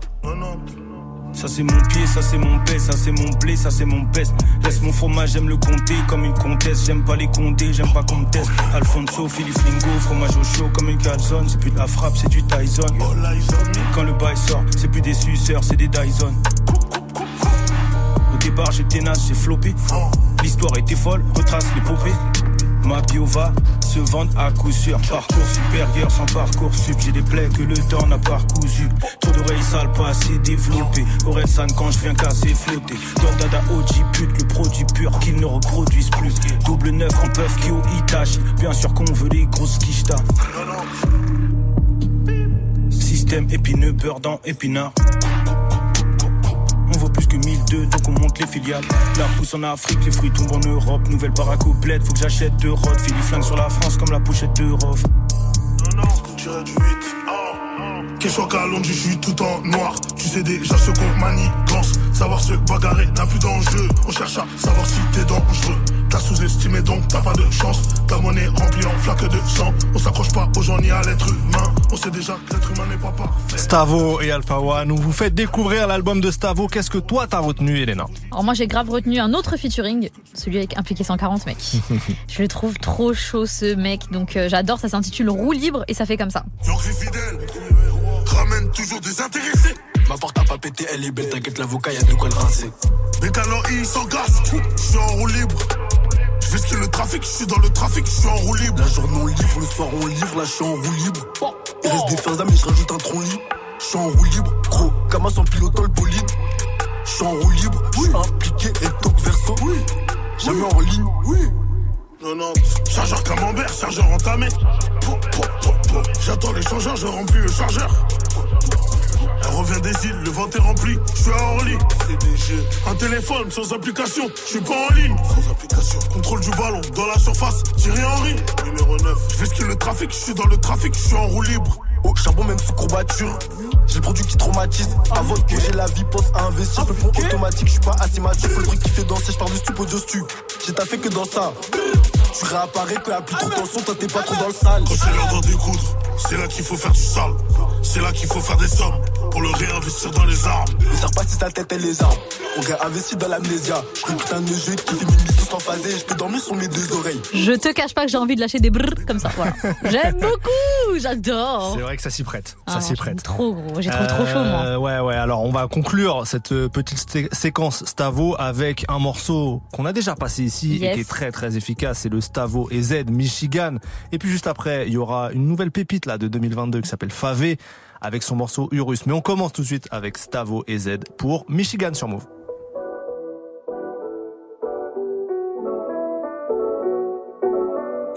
Ça c'est mon pied, ça c'est mon baisse, ça c'est mon blé, ça c'est mon best. Laisse mon fromage, j'aime le compter comme une comtesse. J'aime pas les condés, j'aime pas qu'on. Alfonso, Philippe Lingo, fromage au chaud comme une calzone. C'est plus de la frappe, c'est du Tyson. Quand le bail sort, c'est plus des suceurs, c'est des Dyson. Au départ, j'étais naze, j'ai floppé. L'histoire était folle, retrace l'épopée. Ma bio va se vendre à coup sûr. Parcours supérieur sans parcours sub. J'ai des plaies que le temps n'a pas recousu. Trop d'oreilles sales, pas assez développées. Orelsan quand je viens casser, flotter. Dans Dada OG pute, le produit pur qu'ils ne reproduisent plus. Double neuf en puff qui au. Bien sûr qu'on veut les grosses quichetas. Système épineux, beurre dans épinard. 1002, donc on monte les filiales. La pousse en Afrique, les fruits tombent en Europe. Nouvelle paracouplette, faut que j'achète deux rods. Philippe flingue sur la France comme la pochette de Rof. Non, non, on dirait du 8. Question qu'à Londres, je suis tout en noir. Tu sais déjà ce qu'on manigance. Savoir se bagarrer n'a plus d'enjeu. On cherche à savoir si t'es dangereux. T'as sous-estimé donc t'as pas de chance. Ta monnaie remplie en flaque de sang. On s'accroche pas aux gens ni à l'être humain. On sait déjà que l'être humain n'est pas parfait. Stavo et Alpha One, on vous fait découvrir l'album de Stavo. Qu'est-ce que toi t'as retenu, Elena Alors moi j'ai grave retenu un autre featuring, celui avec Impliqué 140 mec. (laughs) Je le trouve trop chaud ce mec, donc euh, j'adore, ça s'intitule Roue libre et ça fait comme ça. York. Ramène toujours des intéressés. Ma porte a pas pété, elle est belle, t'inquiète, l'avocat, y'a de quoi le rincer. Mes talents, ils s'encassent. Je suis en roue libre. Je vais le trafic, je suis dans le trafic, je suis en roue libre. La journée on livre, le soir on livre, là je suis en roue libre. Il reste des fins mais je rajoute un tronc libre. Je suis en roue libre, gros, comme sans pilotant le bolide. Je suis en roue libre, oui. impliqué et top verso. Oui. Jamais en ligne, oui. Non, non, chargeur camembert, chargeur entamé. J'attends les changeurs, je remplis le chargeur. Elle revient des îles, le ventre est rempli, je suis à Orly. Un téléphone sans application, je suis pas en ligne. Sans application. Contrôle du ballon, dans la surface, Thierry Henry. Numéro 9. Je skier le trafic, je suis dans le trafic, je suis en roue libre. Au charbon, même sous courbature. J'ai le produit qui traumatise. Avant que j'ai la vie, pense à investir. Je fais automatique, je suis pas assez mature. Faut le truc qui fait danser, je pars du stup au stu. J'ai taffé que dans ça. Tu réapparais que y'a plus trop tension, toi t'es pas trop dans le sale. Quand c'est l'heure d'en découdre, c'est là qu'il faut faire du sale. C'est là qu'il faut faire des sommes pour le réinvestir dans les armes. Ne sert pas si sa tête et les armes. On gagne investi dans l'amnésia. Je putain de jeu qui fait une mission sans phaser. Je peux dormir sur mes deux oreilles. Je te cache pas que j'ai envie de lâcher des brrr comme ça. Voilà. (laughs) J'aime beaucoup, j'adore. C'est vrai que ça s'y prête. Ah, ça s'y j'aime prête. Trop gros, j'ai trouvé trop chaud moi. Euh, Ouais, ouais. Alors, on va conclure cette euh, petite sté- séquence Stavo avec un morceau qu'on a déjà passé ici et Yes. qui est très très efficace. C'est le Stavo et Z Michigan. Et puis juste après, il y aura une nouvelle pépite là de 2022 qui s'appelle Favé avec son morceau Urus. Mais on commence tout de suite avec Stavo et Z pour Michigan sur Move.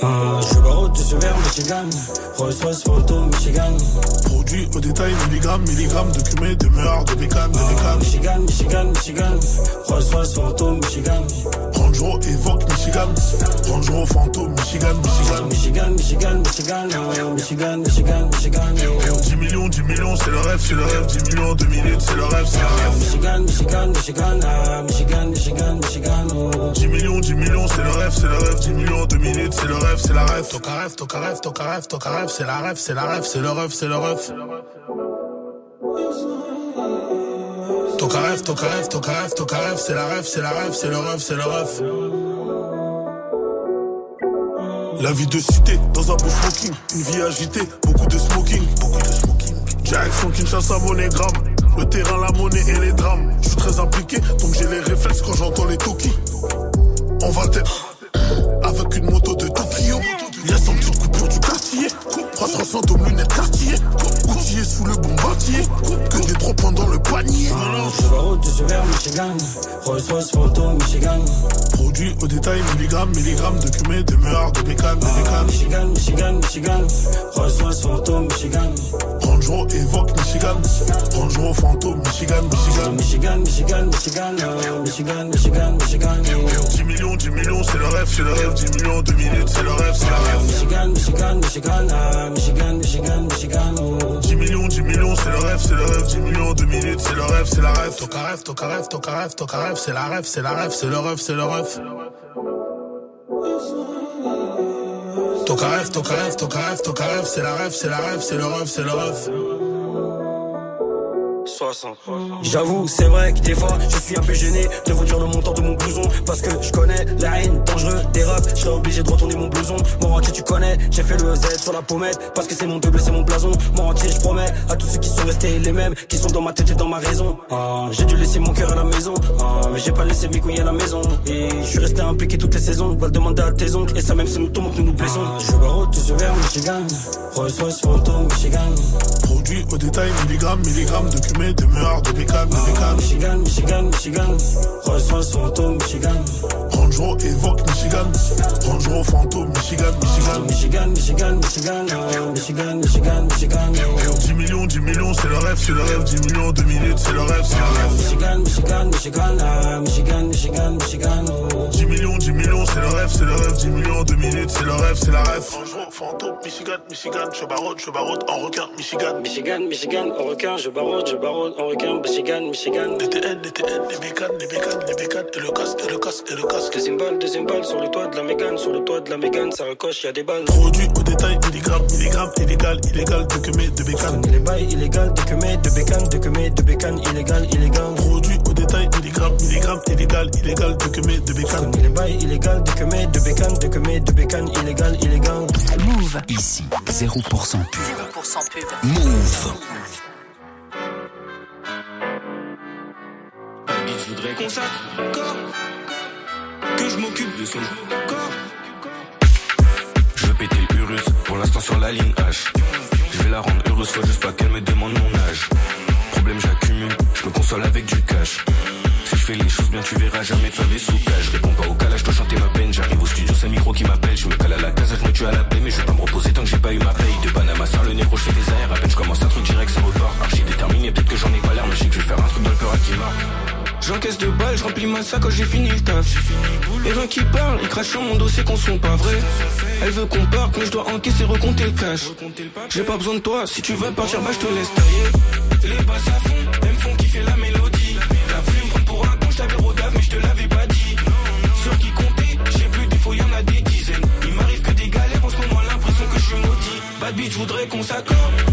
Ah, je suis ce verre Michigan Rolls Royce photo Michigan Produit au détail, milligramme, milligramme de cumé, de meurtre, de bécane, de bécane. Michigan, Michigan, Michigan Rolls Royce photo Michigan Range évoque Michigan. Range fantôme, Michigan, Michigan. Michigan, Michigan, Michigan ah, Michigan, Michigan, Michigan 10 millions, 10 millions, c'est le rêve, c'est le rêve. 10 millions, 2 minutes, c'est le rêve, c'est le rêve. Michigan, Michigan, Michigan ah, Michigan, Michigan, Michigan oh. 10 millions, 10 millions, c'est le rêve, c'est le rêve. 10 millions, 2 minutes, c'est le rêve, c'est la rêve. Toca rêve, toca rêve, toca rêve, toca rêve, c'est la rêve, c'est la rêve, c'est le rêve, c'est le rêve. Toca rêve, toca rêve, toca rêve, toca rêve, c'est la rêve, c'est la rêve, c'est le rêve, c'est le rêve. La vie de cité, dans un beau smoking, une vie agitée, beaucoup de smoking, beaucoup de smoking. Direction Kinshasa, monégramme, le terrain, la monnaie et les drames. Je suis très impliqué, donc j'ai les réflexes quand j'entends les Toki. On va avec une moto de Tokyo. Il y a petite coupure du quartier. 300 aux lunettes quartier. Coutillé sous le bombardier. Que des trois points dans le panier. Je de ce verre Michigan Rolls Royce photo Michigan Produit au détail, milligramme, milligramme de cumé, de meurtre, de bécane, de bécane. Michigan, Michigan, Michigan Rolls Royce photo Michigan Range Rover évoque Michigan. Range Rover fantôme, Michigan, Michigan. Michigan, Michigan, Michigan ah, Michigan, Michigan, Michigan oh. 10 millions, 10 millions, c'est le rêve, c'est le rêve. 10 millions, 2 minutes, c'est le rêve, c'est le rêve. Michigan, Michigan, Michigan ah, Michigan, Michigan, Michigan oh. 10 millions, 10 millions, c'est le rêve, c'est le rêve. 10 millions, 2 minutes, c'est le rêve, c'est la rêve. Toca rêve, toca rêve, toca rêve, toca rêve, c'est la rêve, c'est la rêve, c'est le rêve, c'est le rêve. Toca rêve, toca rêve, toca rêve, toca rêve, c'est la rêve, c'est la rêve, c'est le rêve, c'est le rêve. 60. J'avoue, c'est vrai que des fois, je suis un peu gêné de vous dire le montant de mon blouson. Parce que je connais la haine dangereux des refs. Je serais obligé de retourner mon blouson. Mon entier, tu connais, j'ai fait le Z sur la pommette. Parce que c'est mon double, c'est mon blason. Mon entier, je promets à tous ceux qui sont restés les mêmes, qui sont dans ma tête et dans ma raison. Ah, j'ai dû laisser mon cœur à la maison. Ah, mais j'ai pas laissé mes couilles à la maison. Et je suis resté impliqué toutes les saisons. Va le demander à tes oncles. Et ça, même si nous tombons, que nous nous blessons. je suis barreau de ce verre, Michigan. Rolls Royce, photo, Michigan. Produit au détail, milligramme, milligramme de cumé, Demeure de. Michigan, Michigan, Michigan. Royce fantôme, Michigan. Range Rover évoque Michigan. Range Rover fantôme, Michigan, Michigan. Michigan, Michigan, Michigan. Michigan, Michigan, Michigan. 10 millions, 10 millions, c'est le rêve, c'est le rêve. 10 millions, 2 minutes, c'est le rêve, c'est le rêve. Michigan, Michigan, Michigan. Michigan, Michigan, Michigan. oh. 10 millions, 10 millions, c'est le rêve, c'est le rêve. 10 millions, 2 minutes, c'est le rêve, c'est la rêve. Fantôme, Michigan, Michigan. Je barote, je barote en requin, Michigan. Michigan, Michigan, en requin, je je barode, en requin, Michigan, Michigan. Les TN, les bécanes, les bécanes, les bécanes, et le casque, et le casque, et le casque. Deuxième balle, deuxième balle, sur le toit de la Mégane, sur le toit de la Mégane, ça recoche, y a des balles. Produit au détail, milligrammes, milligrammes, illégal, illégal, de que de bécanes. Les bails illégal, de que de bécane, de que de bécane, illégal, illégal. Produit au détail, milligrammes, milligrammes, illégal, illégal, de que de bécanes. Les bails illégal, de que de bécane, de que de bécane, illégal, illégal. Move. Ici, 0% pub. 0% pub. Move. Voudrais qu'on s'accorde, que je m'occupe de son corps. Je veux péter le Urus, pour l'instant sur la ligne H. Je vais la rendre heureuse, faut juste pas qu'elle me demande mon âge. Problème j'accumule, je me console avec du cash. Les choses bien, tu verras jamais des sous Je réponds pas au calage, dois chanter ma peine. J'arrive au studio, c'est le micro qui m'appelle. Je me cale à la casa, je me tue à la paix, mais je vais pas me reposer tant que j'ai pas eu ma paye. De Panama, ça le négro, je fais des airs. À peine je commence un truc direct, ça repart. Archi déterminé, peut-être que j'en ai pas l'air, mais je sais que je vais faire un truc dans le peur qui marque. J'encaisse de balles, je remplis ma sac quand j'ai fini le taf. Les gens qui parlent, ils crachent sur mon dossier qu'on sont pas vrais. Elle veut qu'on parte, mais je dois encaisser, recompter le cash. J'ai pas besoin de toi, si tu veux partir, bah je te laisse tailler. Les basses à fond, Bad bitch, voudrais qu'on s'accorde,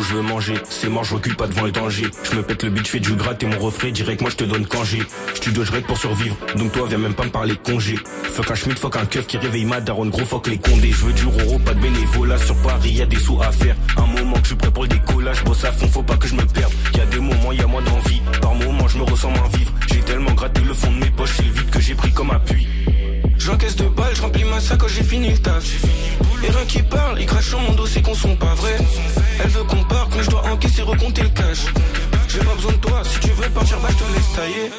Je veux manger, c'est mort, je recule pas devant le danger. Je me pète le je fais du gras, t'es mon refrain, direct, moi je te donne congé. Je règle pour survivre, donc toi viens même pas me parler congé. Fuck un schmidt, fuck un keuf qui réveille ma daronne, gros fuck les condés. Je veux du roro, pas de bénévolat sur Paris, y a des sous à faire. Un moment que je suis prêt pour le décollage, bosse à fond, faut pas que je me perde. Y a des moments, y a moins d'envie, par moments je me ressens moins vivre. J'ai tellement gratté le fond de mes poches, c'est le vide que j'ai pris comme appui. J'encaisse de balles, je remplis ma sac quand j'ai fini le taf. Les reins qui parlent, ils crachent sur mon dos, c'est qu'on sont pas vrais. Elle veut qu'on parte, mais je dois encaisser, recompter le cash. J'ai pas besoin de toi, si tu veux partir, bah je te laisse tailler.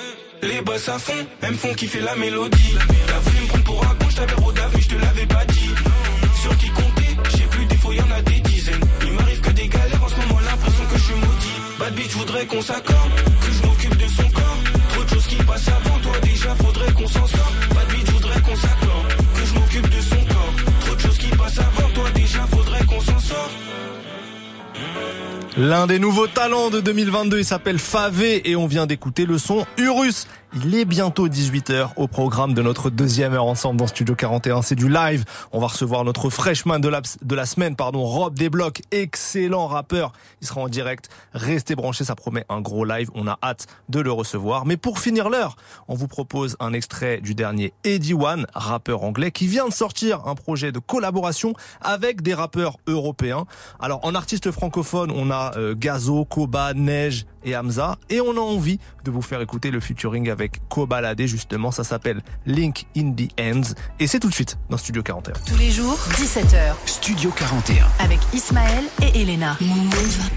Les basses à fond, elles me font kiffer la mélodie. T'as voulu me prendre pour un con, je t'avais rodave, mais je te l'avais pas dit. Sur qui compter, j'ai plus des fois, y'en a des dizaines. Il m'arrive que des galères, en ce moment l'impression que je maudit. Bad bitch, voudrais qu'on s'accorde, que je m'occupe de son corps. Trop de choses qui passent avant toi, déjà faudrait qu'on s'en L'un des nouveaux talents de 2022, il s'appelle Favé et on vient d'écouter le son Urus. Il est bientôt 18h au programme de notre deuxième heure ensemble dans Studio 41. C'est du live. On va recevoir notre freshman de la, de la semaine, pardon, Rob Desblocs, excellent rappeur. Il sera en direct. Restez branchés, ça promet un gros live. On a hâte de le recevoir. Mais pour finir l'heure, on vous propose un extrait du dernier Eddie One, rappeur anglais, qui vient de sortir un projet de collaboration avec des rappeurs européens. Alors, en artiste francophone, on a euh, Gazo, Koba, Neige et Hamza. Et on a envie de vous faire écouter le featuring avec Kobalade, justement. Ça s'appelle Link in the Ends. Et c'est tout de suite dans Studio 41. Tous les jours, 17h. Studio 41. Avec Ismaël et Elena. Move.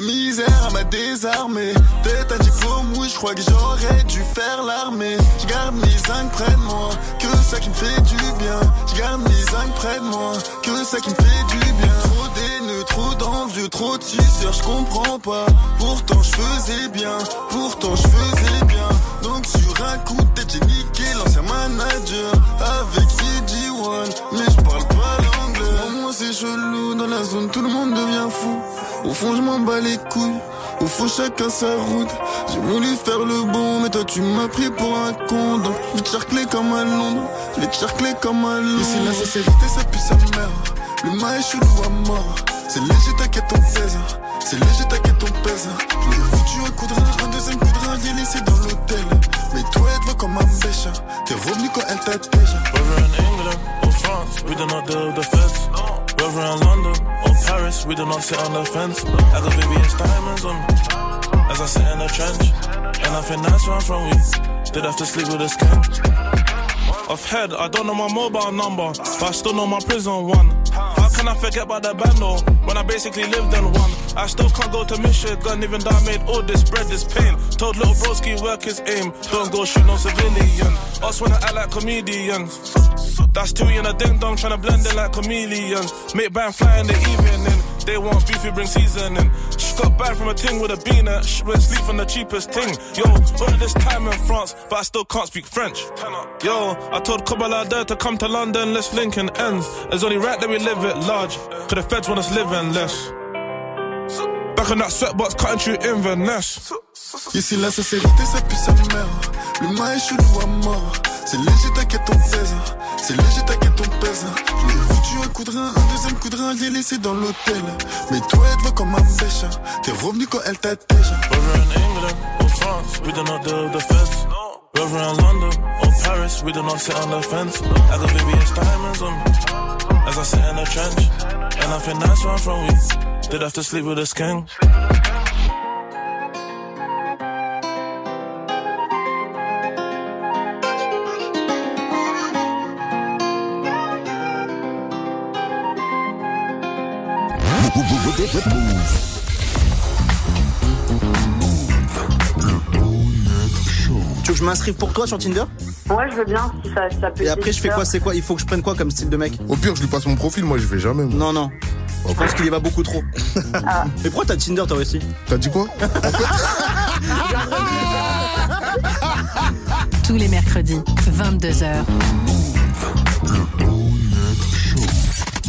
La misère m'a désarmé. Tête un diplôme, oui, je crois que j'aurais dû faire l'armée. Je garde mes zincs près de moi, que ça qui me fait du bien. Je garde mes zincs près de moi, que ça qui me fait du bien. Trop d'haineux, trop d'envieux, trop de suceurs, je comprends pas. Pourtant je faisais bien, pourtant je faisais bien. Donc sur un coup de tête, j'ai niqué l'ancien manager avec Eddie One. Mais je parle pas c'est chelou, dans la zone tout le monde devient fou. Au fond, je m'en bats les couilles. Au fond, chacun sa route. J'ai voulu faire le bon, mais toi, tu m'as pris pour un con. Donc, je vais te charcler comme à Londres. Je vais te charcler comme à Londres. Ici, la sincérité, ça pue sa mère. Le mail est chelou à mort. C'est léger, t'inquiète, on pèse. C'est léger, t'inquiète, on pèse. Je l'ai foutu un coup de rein, un deuxième coup de rein, j'ai laissé dans l'hôtel. Mais toi, être veut comme un méchant. T'es revenu quand elle t'a déjà. Whether in England or France, we do not with the feds. In London or Paris, we do not sit on the fence. I got VVS diamonds on me as I sit in the trench. And I think that's where I'm from. We did have to sleep with a skank. Off head, I don't know my mobile number, but I still know my prison one. How can I forget about the band though, when I basically lived in one? I still can't go to Michigan, even though I made all this bread, this pain. Told little broski work his aim, don't go shoot no civilian. Us wanna act like comedians. That's two in a ding dong, tryna blend in like chameleons. Make band fly in the evening. They want beef, we bring seasoning. She got back from a ting with a beaner. She went sleep from the cheapest ting. Yo, all this time in France, but I still can't speak French. Yo, I told Kobalade to come to London, let's link and ends. It's only right that we live it large. Cause the feds want us living less. On that sweatbox, cutting through Inverness. Ici la sincérité ça pue sa mère L'humain est chelou à mort C'est léger t'inquiète ton pèse C'est léger t'inquiète ton pèse Je l'ai foutu un coup de rein, un deuxième coup de rein J'ai laissé dans l'hôtel Mais toi elle te voit comme un méchant T'es revenu quand elle t'a déjà Whether in England or France, we do not deal the feds. Whether in London or Paris, we do not sit on the fence. I got VVS diamonds on me as I sit in the trench. And I think that's where I'm from. We did have to sleep with a skank. Tu veux que je m'inscrive pour toi sur Tinder? Ouais, je veux bien, si ça, ça peut Et après, je fais quoi C'est quoi? Il faut que je prenne quoi comme style de mec? Au pire, je lui passe mon profil, moi je vais jamais. moi. Non, non. Je pense qu'il y va beaucoup trop. Ah. Mais pourquoi t'as Tinder toi aussi T'as dit quoi (laughs) Tous les mercredis, 22h.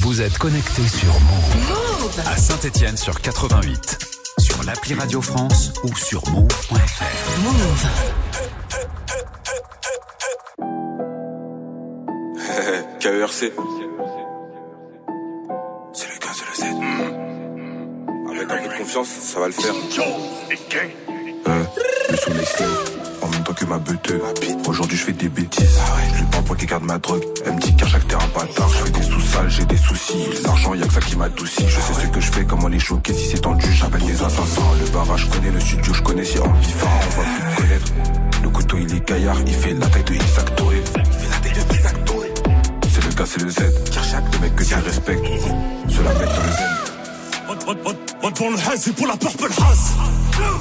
Vous êtes connecté sur Move à Saint-Étienne sur 88, sur l'appli Radio France ou sur move.fr. Move. KERC. Confiance, ça va le faire. Euh, le soleil se en même temps que ma beuteuse. Aujourd'hui je fais des bêtises. Je lui prends pour qu'il garde ma drogue. Elle me dit qu'à chaque terrain bâtard, je fais des sous-sales, j'ai des soucis. L'argent, y'a que ça qui m'adoucit. Je sais ce que je fais, comment les choquer. Si c'est tendu, j'appelle les assassins. Le barrage, je connais le studio, je connais si amplifant, on va plus me connaître. Le couteau il est gaillard, il fait la taille de Isaac Touré. Il fait la taille de Isaac Touré. C'est le gars, c'est le Z. Le mec que tu respectes, cela met dans le zen. Va devant le haze et pour la purple haze.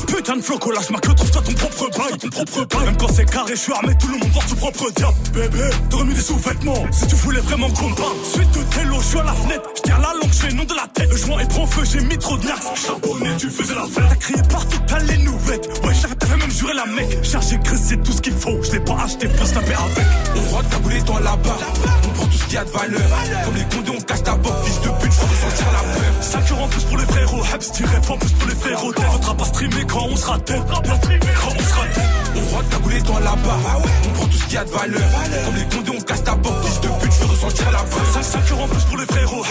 Putain de floco, lâche ma queue, trouve-toi ton propre bail. Ton propre bail. Même quand c'est carré, je suis armé, tout le monde porte son propre diable. Bébé, t'aurais mis des sous-vêtements Si tu voulais vraiment parle. Suite de télo, je suis à la fenêtre. Je tiens la langue, je fais nom de la tête. Le joint est prend feu, j'ai mis trop de nax Charbonné, tu faisais la fête. T'as crié partout, t'as les nouvelles. Ouais, t'avais même juré la mec. Chargé, gris, c'est tout ce qu'il faut. Je l'ai pas acheté, faut se taper avec. On rock ta dans la barre. On prend tout ce qu'il y a de valeur. Comme les condés, on casse ta botte. Fils de pute, faut ressentir la peur. 5 euros en plus pour les frérots Tiré pas en plus pour les frérots T'es votre pas streamer quand on sera dead Quand on sera dead On rock ta boulette dans la barre. On prend tout ce qu'il y a de valeur. Comme les condés, on casse ta botte. Fils de pute, je veux ressentir la peur. 5, 5 euros en plus pour les frérots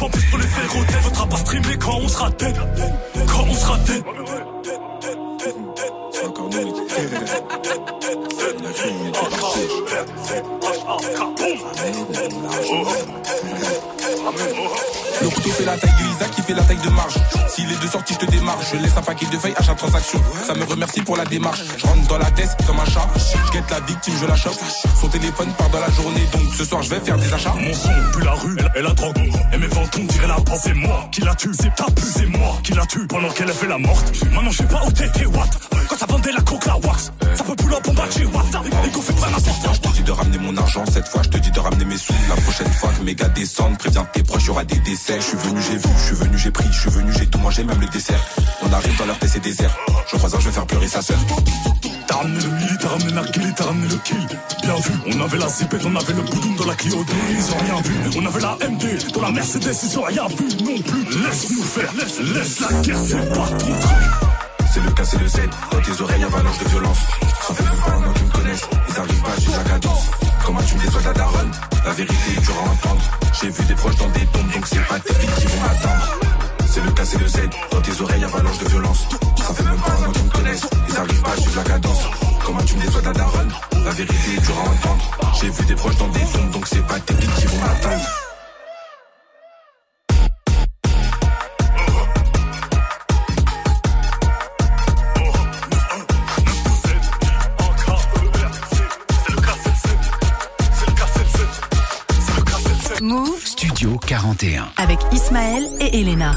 pas en plus pour les frérots T'es votre pas streamer quand on sera dead Quand on sera dead Le couteau fait la taille de Isaac, qui fait la taille de marge. S'il est de sortie, je te démarche. Je laisse un paquet de feuilles à chaque transaction. Ça me remercie pour la démarche. Je rentre dans la tête comme un chat. Je guette la victime, je la chope. Son téléphone part dans la journée, donc ce soir je vais faire des achats. Mon son pue la rue, elle, a drogue Et mes ventons diraient la C'est moi qui la tue, c'est ta pu, c'est moi qui la tue Pendant qu'elle a fait la morte Maintenant je sais pas où t'étais, what ça vendait la coke, la wax Ça peut plus la bombarder, what Les go fait pas n'importe Je te dis de ramener mon argent cette fois, je te dis de ramener mes sous. La prochaine fois que mes gars descendent, préviens tes proches, y aura des décès. Je suis venu, j'ai vu, je suis venu, j'ai pris, je suis venu, j'ai tout mangé, même le dessert. On arrive dans leur PC désert. Je crois que je vais faire pleurer sa sœur. T'as ramené le milli, t'as ramené la gueule, t'as ramené le kill Bien vu, on avait la zipette, on avait le boudoum dans la Clio D Ils ont rien vu, on avait la MD Dans la Mercedes, ils ont rien vu non plus Laisse-nous faire, laisse, laisse la guerre, c'est pas ton truc C'est le cas, c'est le Z. Dans tes oreilles, avalanche de violence. Ça fait pas un an qu'ils me connaissent. Ils arrivent pas suivre la cadence. Comment tu me déçois de la daronne? La vérité est dure à entendre. J'ai vu des proches dans des tombes, donc c'est pas tes filles qui vont m'attendre. C'est le cas, c'est le Z. Dans tes oreilles, avalanche de violence. Ça fait même pas un qu'ils me connaissent. Ils arrivent pas suivre la cadence. Comment tu me déçois de la daronne? La vérité est dure à entendre. J'ai vu des proches dans des tombes, donc c'est pas tes qui vont m'attendre. 41. avec Ismaël et Elena.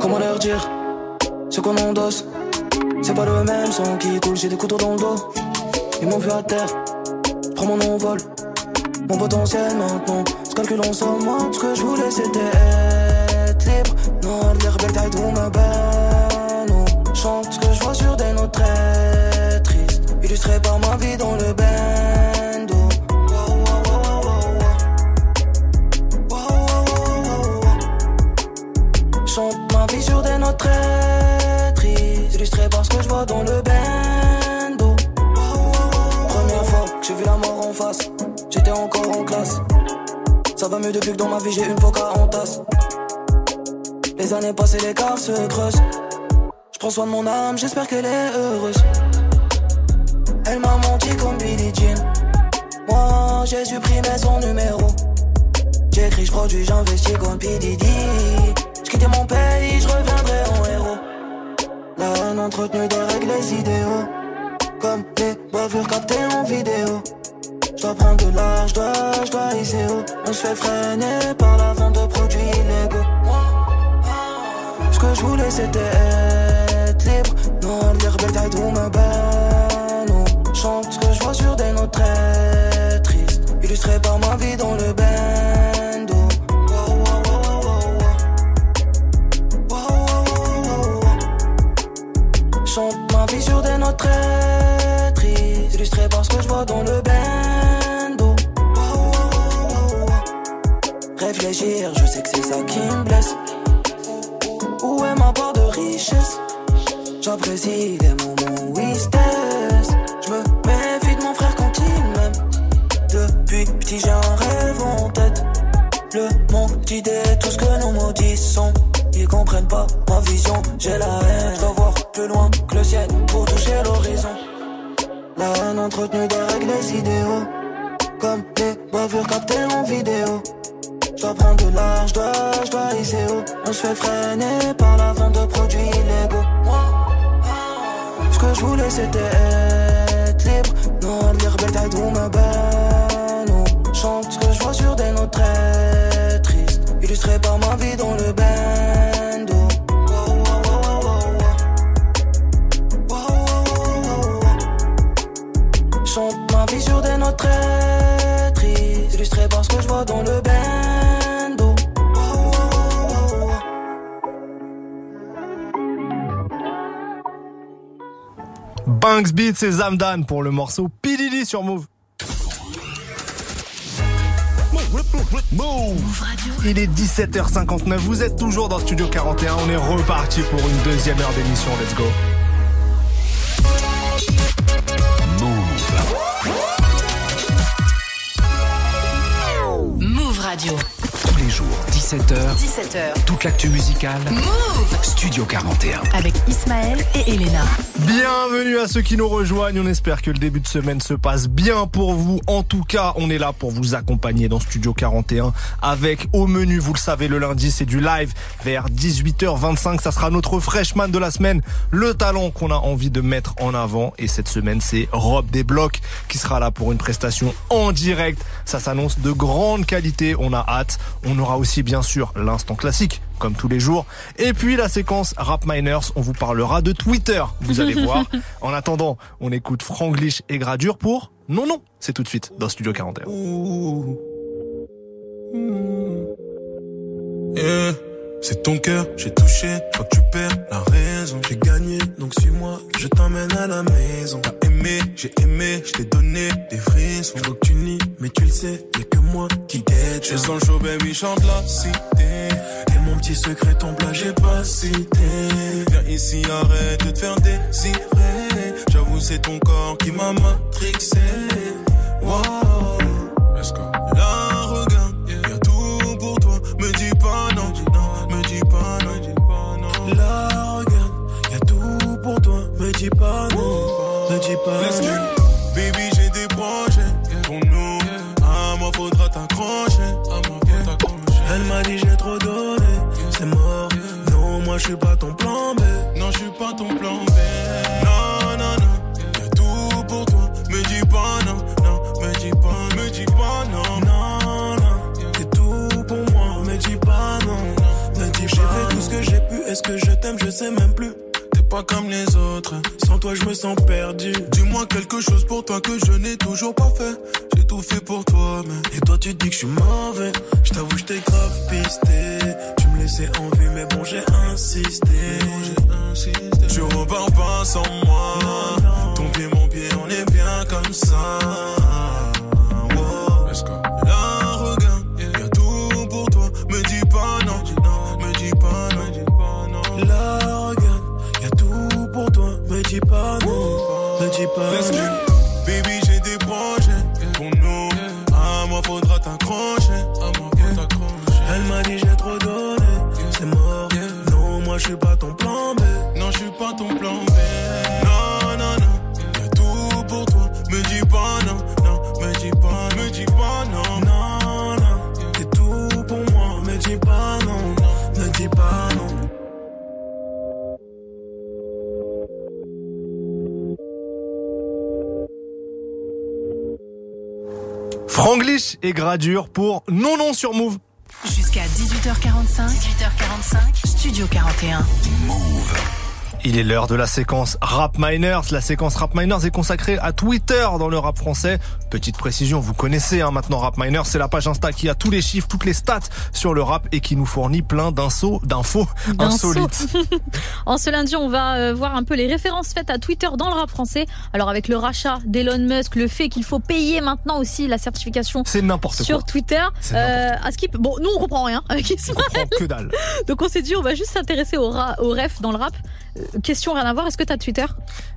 Comment leur dire ce qu'on endosse C'est pas le même sang qui coule, j'ai des couteaux dans le dos. Ils m'ont vu à terre, je prends mon envol. Mon potentiel maintenant, je calcule en somme. Moi, ce que je voulais c'était être libre. Non, les rebelles taille tout ma benne. Très tristes. Illustré par ma vie dans le bendo. Chante ma vie sur des notes très tristes. Illustré par ce que je vois dans le bendo Première fois que j'ai vu la mort en face. J'étais encore en classe. Ça va mieux depuis que dans ma vie j'ai une coca en tasse. Les années passées l'écart se creuse Je prends soin de mon âme, j'espère qu'elle est heureuse Elle m'a menti comme Billie Jean Moi j'ai supprimé son numéro J'écris, je produis, j'investis comme P. Diddy. Je quittais mon pays, je en héros. La haine entretenue des règles, les idéaux. Comme les bavures captées en vidéo. Je dois prendre de l'âge, je dois, je dois hisser haut. On se fait freiner par la vente de produits illégaux. Ce que je voulais c'était être libre. Taillent tout me benne. On chante ce que je vois sur des notes très tristes. Illustré par ma vie dans le bendo. Chante ma vie sur des notes très tristes. Illustré par ce que je vois dans le bendo. Réfléchir, je sais que c'est ça qui me blesse. Où est ma part de richesse? J'apprécie les moments où il se taise. Je me méfie de mon frère quand il m'aime. Depuis petit j'ai un rêve en tête. Le manque d'idées, tout ce que nous maudissons. Ils comprennent pas ma vision, j'ai la haine. Je dois voir plus loin que le ciel pour toucher l'horizon. La haine entretenue des règles, les idéaux. Comme les bavures captées en vidéo. Je prendre de l'âge, je dois, je dois. On se fait freiner par la vente de produits illégaux. Que je voulais c'était être libre. Non, taillent tout me benne. On chante ce que je vois sur des notes très tristes. Illustré par ma vie dans le wow. Chante ma vie sur des notes très tristes. Illustré par ce que je vois dans le bendo. Banks Beats et Zamdan pour le morceau Pilili sur Move. Move Il est 17h59, vous êtes toujours dans Studio 41, on est reparti pour une deuxième heure d'émission, let's go. Move Radio. Tous les jours, 17h. 17h. Toute l'actu musicale. Move Studio 41. avec Ismaël et Elena. Bienvenue à ceux qui nous rejoignent. On espère que le début de semaine se passe bien pour vous. En tout cas, on est là pour vous accompagner dans Studio 41 avec au menu, vous le savez, le lundi, c'est du live vers 18h25. Ça sera notre freshman de la semaine, le talent qu'on a envie de mettre en avant. Et cette semaine, c'est Rob Desblocs qui sera là pour une prestation en direct. Ça s'annonce de grande qualité. On a hâte. On aura aussi, bien sûr, l'instant classique comme tous les jours. Et puis la séquence Rap Miners, on vous parlera de Twitter, vous allez (laughs) voir. En attendant, on écoute Franglish et Gradure pour Non Non, c'est tout de suite dans Studio 41. Yeah. C'est ton cœur, j'ai touché, toi tu perds la raison. J'ai gagné, donc suis-moi, je t'emmène à la maison. T'as aimé, j'ai aimé, je t'ai donné des frissons. Je que tu nies, mais tu le sais, y'a que moi qui. Je sens le show, baby, chante la cité. Et mon petit secret tombe là, j'ai pas cité. Viens ici, arrête de te faire désirer. J'avoue, c'est ton corps qui m'a matrixé. Wow. Let's go. Baby, j'ai des projets pour nous. À ah, moi, faudra ah, t'accrocher. Elle m'a dit, j'ai trop donné. C'est mort. Non, moi, je suis pas ton plan B. Non, je suis pas ton plan B. Non, non, non. Y'a tout pour toi. Me dis pas non, non. Me dis pas, me dis pas non. Non, non. T'es tout pour moi. Me dis pas non. Me dis. J'ai fait tout ce que j'ai pu. Est-ce que je t'aime? Je sais même plus. Comme les autres. Sans toi, je me sens perdu. Dis-moi quelque chose pour toi que je n'ai toujours pas fait. J'ai tout fait pour toi, mais. Et toi, tu dis que je suis mauvais. Je t'avoue, je grave pisté. Tu me laissais en vue, mais bon, j'ai insisté. Tu repars pas sans moi. Ton pied, mon pied, on est bien comme ça. Non, Et Gradure pour Non Non sur Move. Jusqu'à 18h45. 18h45. Studio 41. Il est l'heure de la séquence Rap Miners. La séquence Rap Miners est consacrée à Twitter dans le rap français. Petite précision, vous connaissez hein, maintenant Rap Miners, c'est la page Insta qui a tous les chiffres, toutes les stats sur le rap et qui nous fournit plein d'infos, d'infos insolites. (laughs) en ce lundi, on va euh, voir un peu les références faites à Twitter dans le rap français. Alors avec le rachat d'Elon Musk, le fait qu'il faut payer maintenant aussi la certification C'est n'importe sur quoi. Twitter. C'est Euh, à Skip, bon, nous on comprend rien avec Ismaël. Que dalle. (laughs) Donc on s'est dit on va juste s'intéresser au, ra- au ref dans le rap. Euh, question rien à voir, est-ce que t'as Twitter?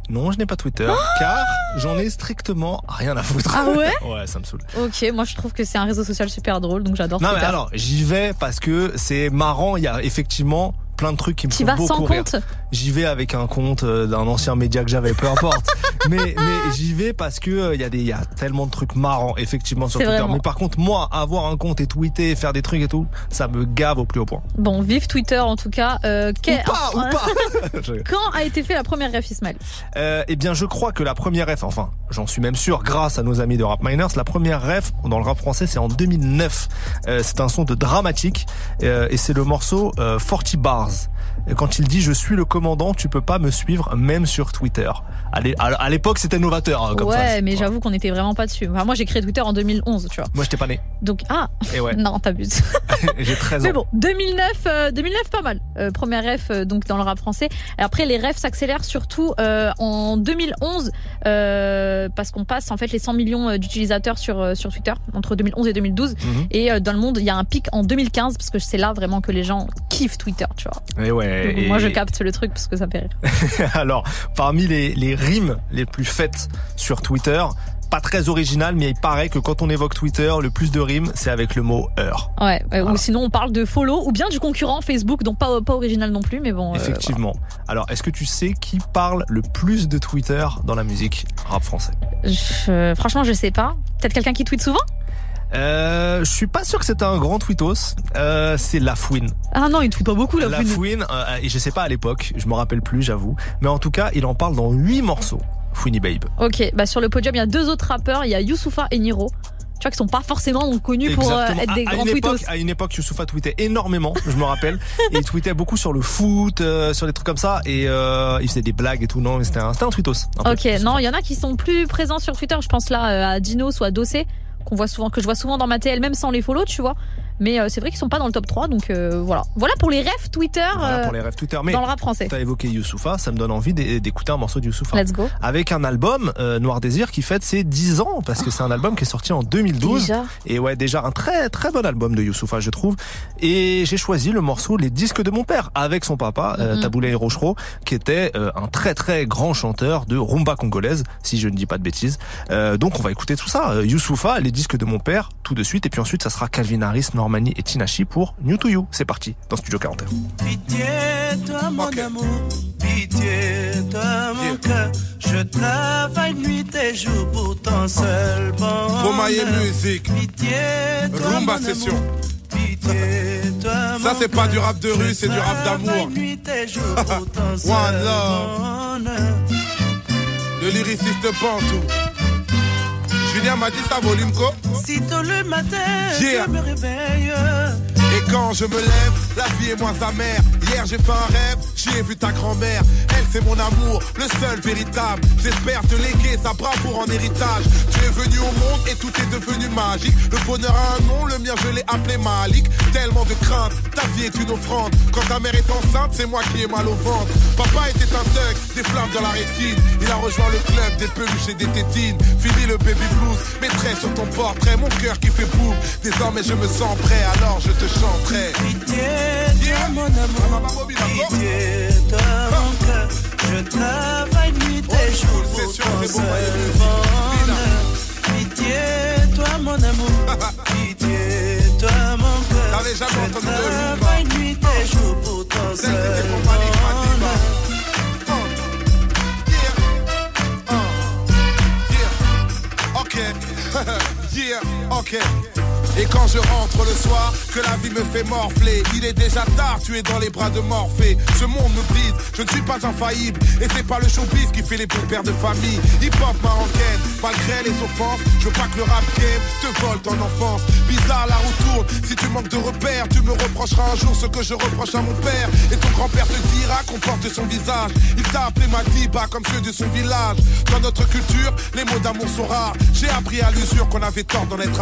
Non, je n'ai pas Twitter car j'en ai strictement rien à foutre. Ah ouais? (laughs) Ouais, ça me saoule. Ok, moi je trouve que c'est un réseau social super drôle, donc j'adore Non mais Twitter. alors, j'y vais parce que c'est marrant, il y a effectivement plein de trucs qui me font vas beaucoup sans rire. compte J'y vais avec un compte euh, d'un ancien média que j'avais, peu importe. (laughs) mais mais j'y vais parce que euh, il y a des y a tellement de trucs marrants effectivement sur Twitter. vraiment. Mais par contre, moi avoir un compte et tweeter, faire des trucs et tout, ça me gave au plus haut point. Bon, vive Twitter en tout cas. Euh, quel- Ou pas, ou pas. (laughs) (laughs) Quand a été fait la première ref Ismaël Euh, eh bien, je crois que la première ref, enfin, j'en suis même sûr, grâce à nos amis de Rap Miners, la première ref dans le rap français, c'est en 2009. Euh, c'est un son de dramatique euh, et c'est le morceau euh, 40 Stars. Quand il dit je suis le commandant, tu peux pas me suivre même sur Twitter. À l'é- à à l'époque, c'était novateur hein, comme Ouais, phrase. mais j'avoue qu'on était vraiment pas dessus. Enfin, moi j'ai créé Twitter en 2011, tu vois. Moi, j'étais pas né. Donc, ah Et ouais. (laughs) Non, t'abuses. (laughs) J'ai 13 ans. Mais bon, 2009, euh, 2009 pas mal. Euh, première ref euh, donc dans le rap français. Après les refs s'accélèrent surtout euh, en 2011 euh, parce qu'on passe en fait les 100 millions euh, d'utilisateurs sur euh, sur Twitter entre 2011 et 2012. Mhm. Et euh, dans le monde, il y a un pic en 2015 parce que c'est là vraiment que les gens kiffent Twitter, tu vois. Et ouais. Donc, et- Moi je capte le truc parce que ça fait rire. (laughs) Alors, parmi les, les rimes les plus faites sur Twitter, pas très original, mais il paraît que quand on évoque Twitter, le plus de rimes, c'est avec le mot heure. Ouais, ou sinon on parle de follow ou bien du concurrent Facebook, donc pas, pas original non plus, mais bon. euh, Effectivement. Alors, est-ce que tu sais qui parle le plus de Twitter dans la musique rap français? Je- franchement, je sais pas. Peut-être quelqu'un qui tweet souvent? Euh, Je suis pas sûr que c'était un grand tweetos. Euh, c'est La Fouine. Ah non, il tweet pas beaucoup là. La Fouine, euh, et je sais pas à l'époque, je me rappelle plus, j'avoue. Mais en tout cas, il en parle dans huit morceaux. Fouini Babe. Ok, bah sur le podium, il y a deux autres rappeurs, il y a Youssoufa et Niro. Tu vois qui sont pas forcément connus pour euh, être des à, à grands une époque, à une époque, Youssoufa tweetait énormément, je me rappelle. (laughs) et il tweetait beaucoup sur le foot, euh, sur des trucs comme ça. Et euh, il faisait des blagues et tout. Non, mais c'était un, un tweetos. un peu. Ok, non, il y en a qui sont plus présents sur Twitter. Je pense là euh, à Dinos ou à Dossé, qu'on voit souvent, que je vois souvent dans ma TL, même sans les follow, tu vois. Mais euh, c'est vrai qu'ils sont pas dans le top 3, donc euh, voilà. Voilà pour les refs Twitter Voilà euh, pour les rêves Twitter. Mais dans le rap français. T'as évoqué Youssoufa, ça me donne envie d'é- d'écouter un morceau de Youssoufa. Let's go. Avec un album, Noir Désir, qui fête ses 10 ans, parce que c'est un album qui est sorti en 2012. Déjà Et ouais, déjà un très très bon album de Youssoufa, je trouve. Et j'ai choisi le morceau Les disques de mon père, avec son papa, euh, Mhm. Taboulé Rochereau, qui était euh, un très très grand chanteur de rumba congolaise, si je ne dis pas de bêtises. Euh, donc on va écouter tout ça. Youssoufa, Les disques de mon père, tout de suite. Et puis ensuite, ça sera Calvin Harris, Normani et Tinashi pour New to You. C'est parti, dans Studio 41. Pitié, toi mon amour, pitié, toi mon cœur. Je travaille nuit et jour pour ton seul bonheur. Romaille Musique. Pitié, toi Rumba mon Session. amour, Ça, c'est pas du rap de rue, c'est du rap d'amour. (laughs) One love. Le lyriciste Pantou. Julien m'a dit ça, volume co Si tôt le matin, Yeah. je me réveille. Quand je me lève, la vie est moins amère. Hier j'ai fait un rêve, j'y ai vu ta grand-mère. Elle c'est mon amour, le seul véritable. J'espère te léguer sa bravoure en héritage. Tu es venu au monde et tout est devenu magique. Le bonheur a un nom, le mien je l'ai appelé Malik. Tellement de crainte, ta vie est une offrande. Quand ta mère est enceinte, c'est moi qui ai mal au ventre. Papa était un thug, des flammes dans la rétine. Il a rejoint le club des peluches et des tétines. Fini le baby blues, mettrai sur ton portrait mon cœur qui fait boum. Désormais je me sens prêt, alors je te Pitié, toi mon amour. Pitié, toi mon cœur. Je travaille nuit et jour pour seul bonheur. Pitié, toi mon amour. Pitié, toi mon cœur. T'avais de travaille nuit et jour pour seul bonheur. Ok, yeah, Et quand je rentre le soir, que la vie me fait morfler, il est déjà tard, tu es dans les bras de Morphée. Ce monde me brise, je ne suis pas infaillible. Et c'est pas le showbiz qui fait les bons pères de famille. Hip-hop marocaine, malgré les offenses, je veux pas que le rap game te vole ton enfance. Bizarre la roue tourne, si tu manques de repères, tu me reprocheras un jour ce que je reproche à mon père. Et ton grand-père te dira qu'on porte son visage. Il t'a appelé Madiba comme ceux de son village. Dans notre culture, les mots d'amour sont rares. J'ai appris à l'usure qu'on avait tort d'en être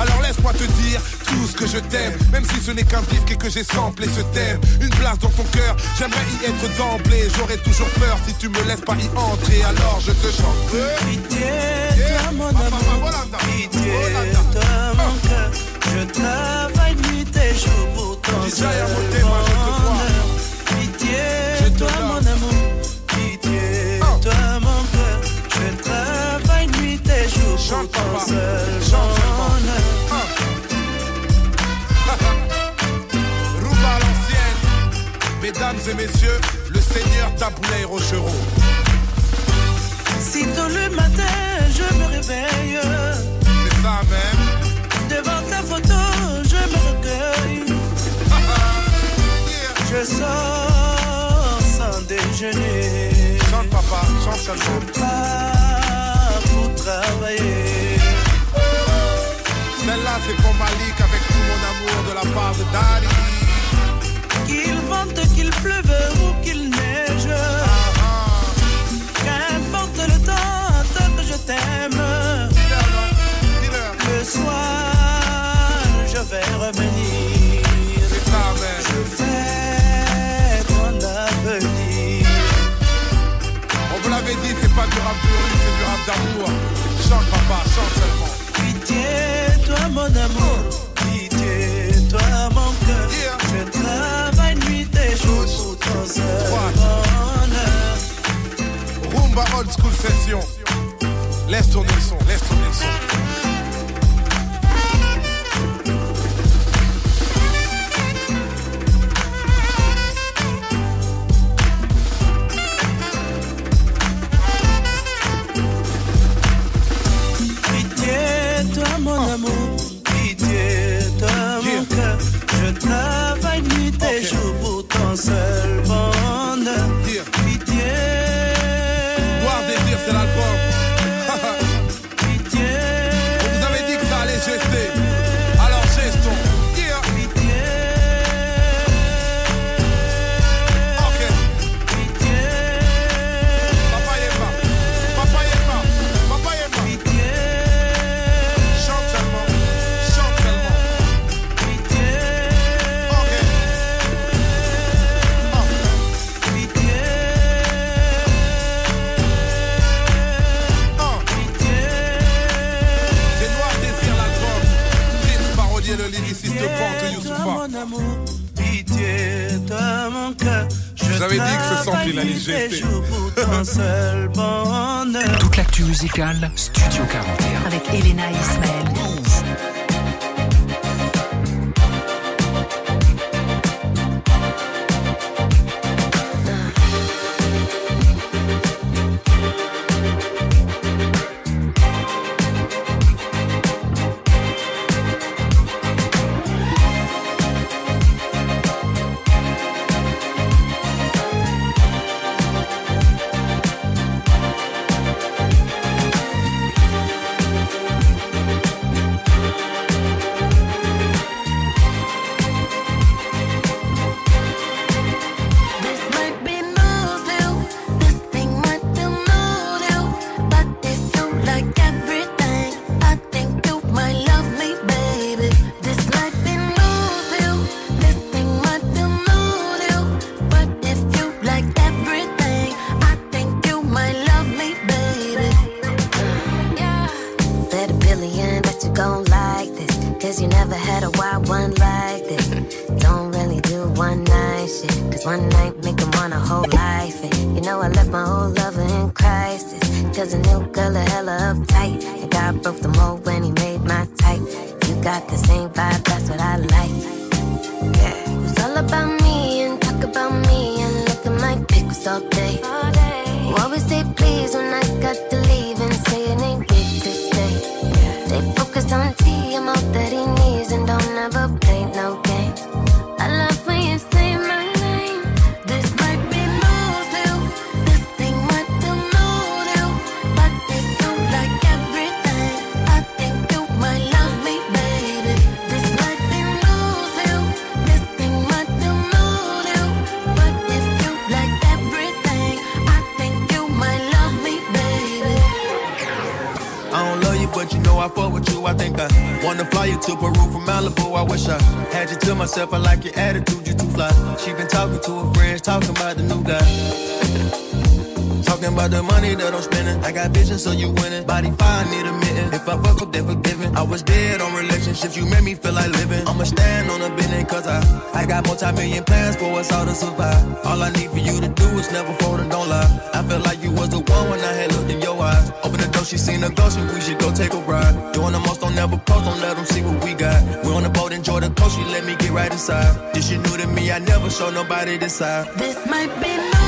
Alors laisse-moi te dire tout ce que je t'aime, même si ce n'est qu'un disque et que j'ai samplé ce thème. Une place dans ton cœur, j'aimerais y être d'emblée. J'aurais toujours peur si tu me laisses pas y entrer. Alors je te chante. Pitié, toi mon amour. Pitié, toi mon cœur. Je travaille nuit et jour pour bonheur. (laughs) Rumba à l'ancienne. Mesdames et messieurs, le seigneur Taboulay Rochereau. Si tôt le matin je me réveille, c'est ça même. Devant ta photo, je me recueille. (laughs) Je sors sans déjeuner. Chante papa, chante seulement. Travailler. Celle-là c'est pour Malik avec tout mon amour de la part de Daddy. Qu'il vente, qu'il pleuve ou qu'il neige. Qu'importe le temps, tant que je t'aime. Le soir, je vais revenir. Je fais ton avenir. On vous l'avait dit, c'est pas du rap de rue, c'est du rap d'amour. Chante papa, chante seulement. Pitié, toi mon amour. Pitié, toi mon cœur. Je travaille nuit et jour pour ton seul bonheur. Rumba old school session. Laisse tourner le son, laisse tourner le son. Mon amour. Pitié, toi mon cœur. Je travaille nuit et jour pour ton seul bonheur. Mon cœur. vous avais dit que ce sample, il allait gester. Toute l'actu musicale, Studio 41. Avec Elena Ismaël. Had you to myself. I like your attitude, you too fly. She been talking to her friends, talking about the new guy. (laughs) Talking about the money that I'm spending. I got vision, so you winning. Body fine, need a mitten. If I fuck up, then forgiven. I was dead on relationships, you made me feel like living. I'ma stand on a business, cause I, I got multi-million plans for us all to survive. All I need for you to do is never fold and don't lie. I felt like you was the one when I had looked in your eyes. Open door, she seen a ghost, and we should go take a ride. Doing the most, don't never post, don't let them see what we got. We on the boat, enjoy the coast, she let me get right inside. This shit new to me, I never show nobody this side. This might be new,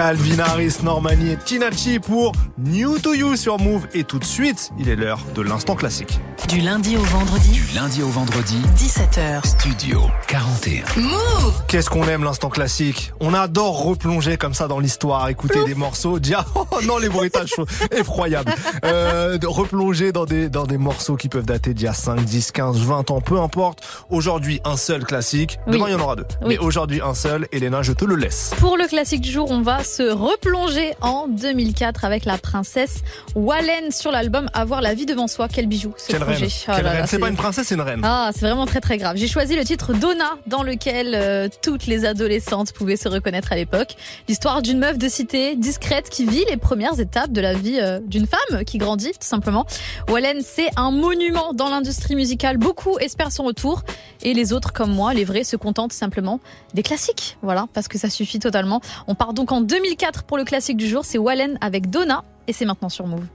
Calvin Harris, Normani et Tinachi pour New to You sur Move. Et tout de suite, il est l'heure de l'instant classique. Du lundi au vendredi, Du lundi au vendredi, 17h. Studio 41. Move Qu'est-ce qu'on aime l'instant classique? On adore replonger comme ça dans l'histoire, écouter des morceaux, dire (laughs) oh non les bruitages sont (laughs) effroyables, euh, de replonger dans des dans des morceaux qui peuvent dater d'il y a 5, 10, 15, 20 ans, peu importe. Aujourd'hui un seul classique, Oui. demain il y en aura deux. Oui. Mais aujourd'hui un seul, Elena je te le laisse. Pour le classique du jour, on va se replonger en 2004 avec la princesse Wallen sur l'album Avoir la vie devant soi. Quel bijou ce Quelle projet. Reine, Oh C'est pas une princesse, c'est une reine. Ah, c'est vraiment très très grave. J'ai choisi le titre Donna, dans lequel euh, toutes les adolescentes pouvaient se reconnaître à l'époque. L'histoire d'une meuf de cité discrète qui vit les premières étapes de la vie euh, d'une femme qui grandit, tout simplement. Wallen, c'est un monument dans l'industrie musicale. Beaucoup espèrent son retour. Et les autres, comme moi, les vrais, se contentent simplement des classiques. Voilà, parce que ça suffit totalement. On part donc en 2004 pour le classique du jour. C'est Wallen avec Donna. Et c'est maintenant sur Move.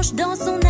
dans son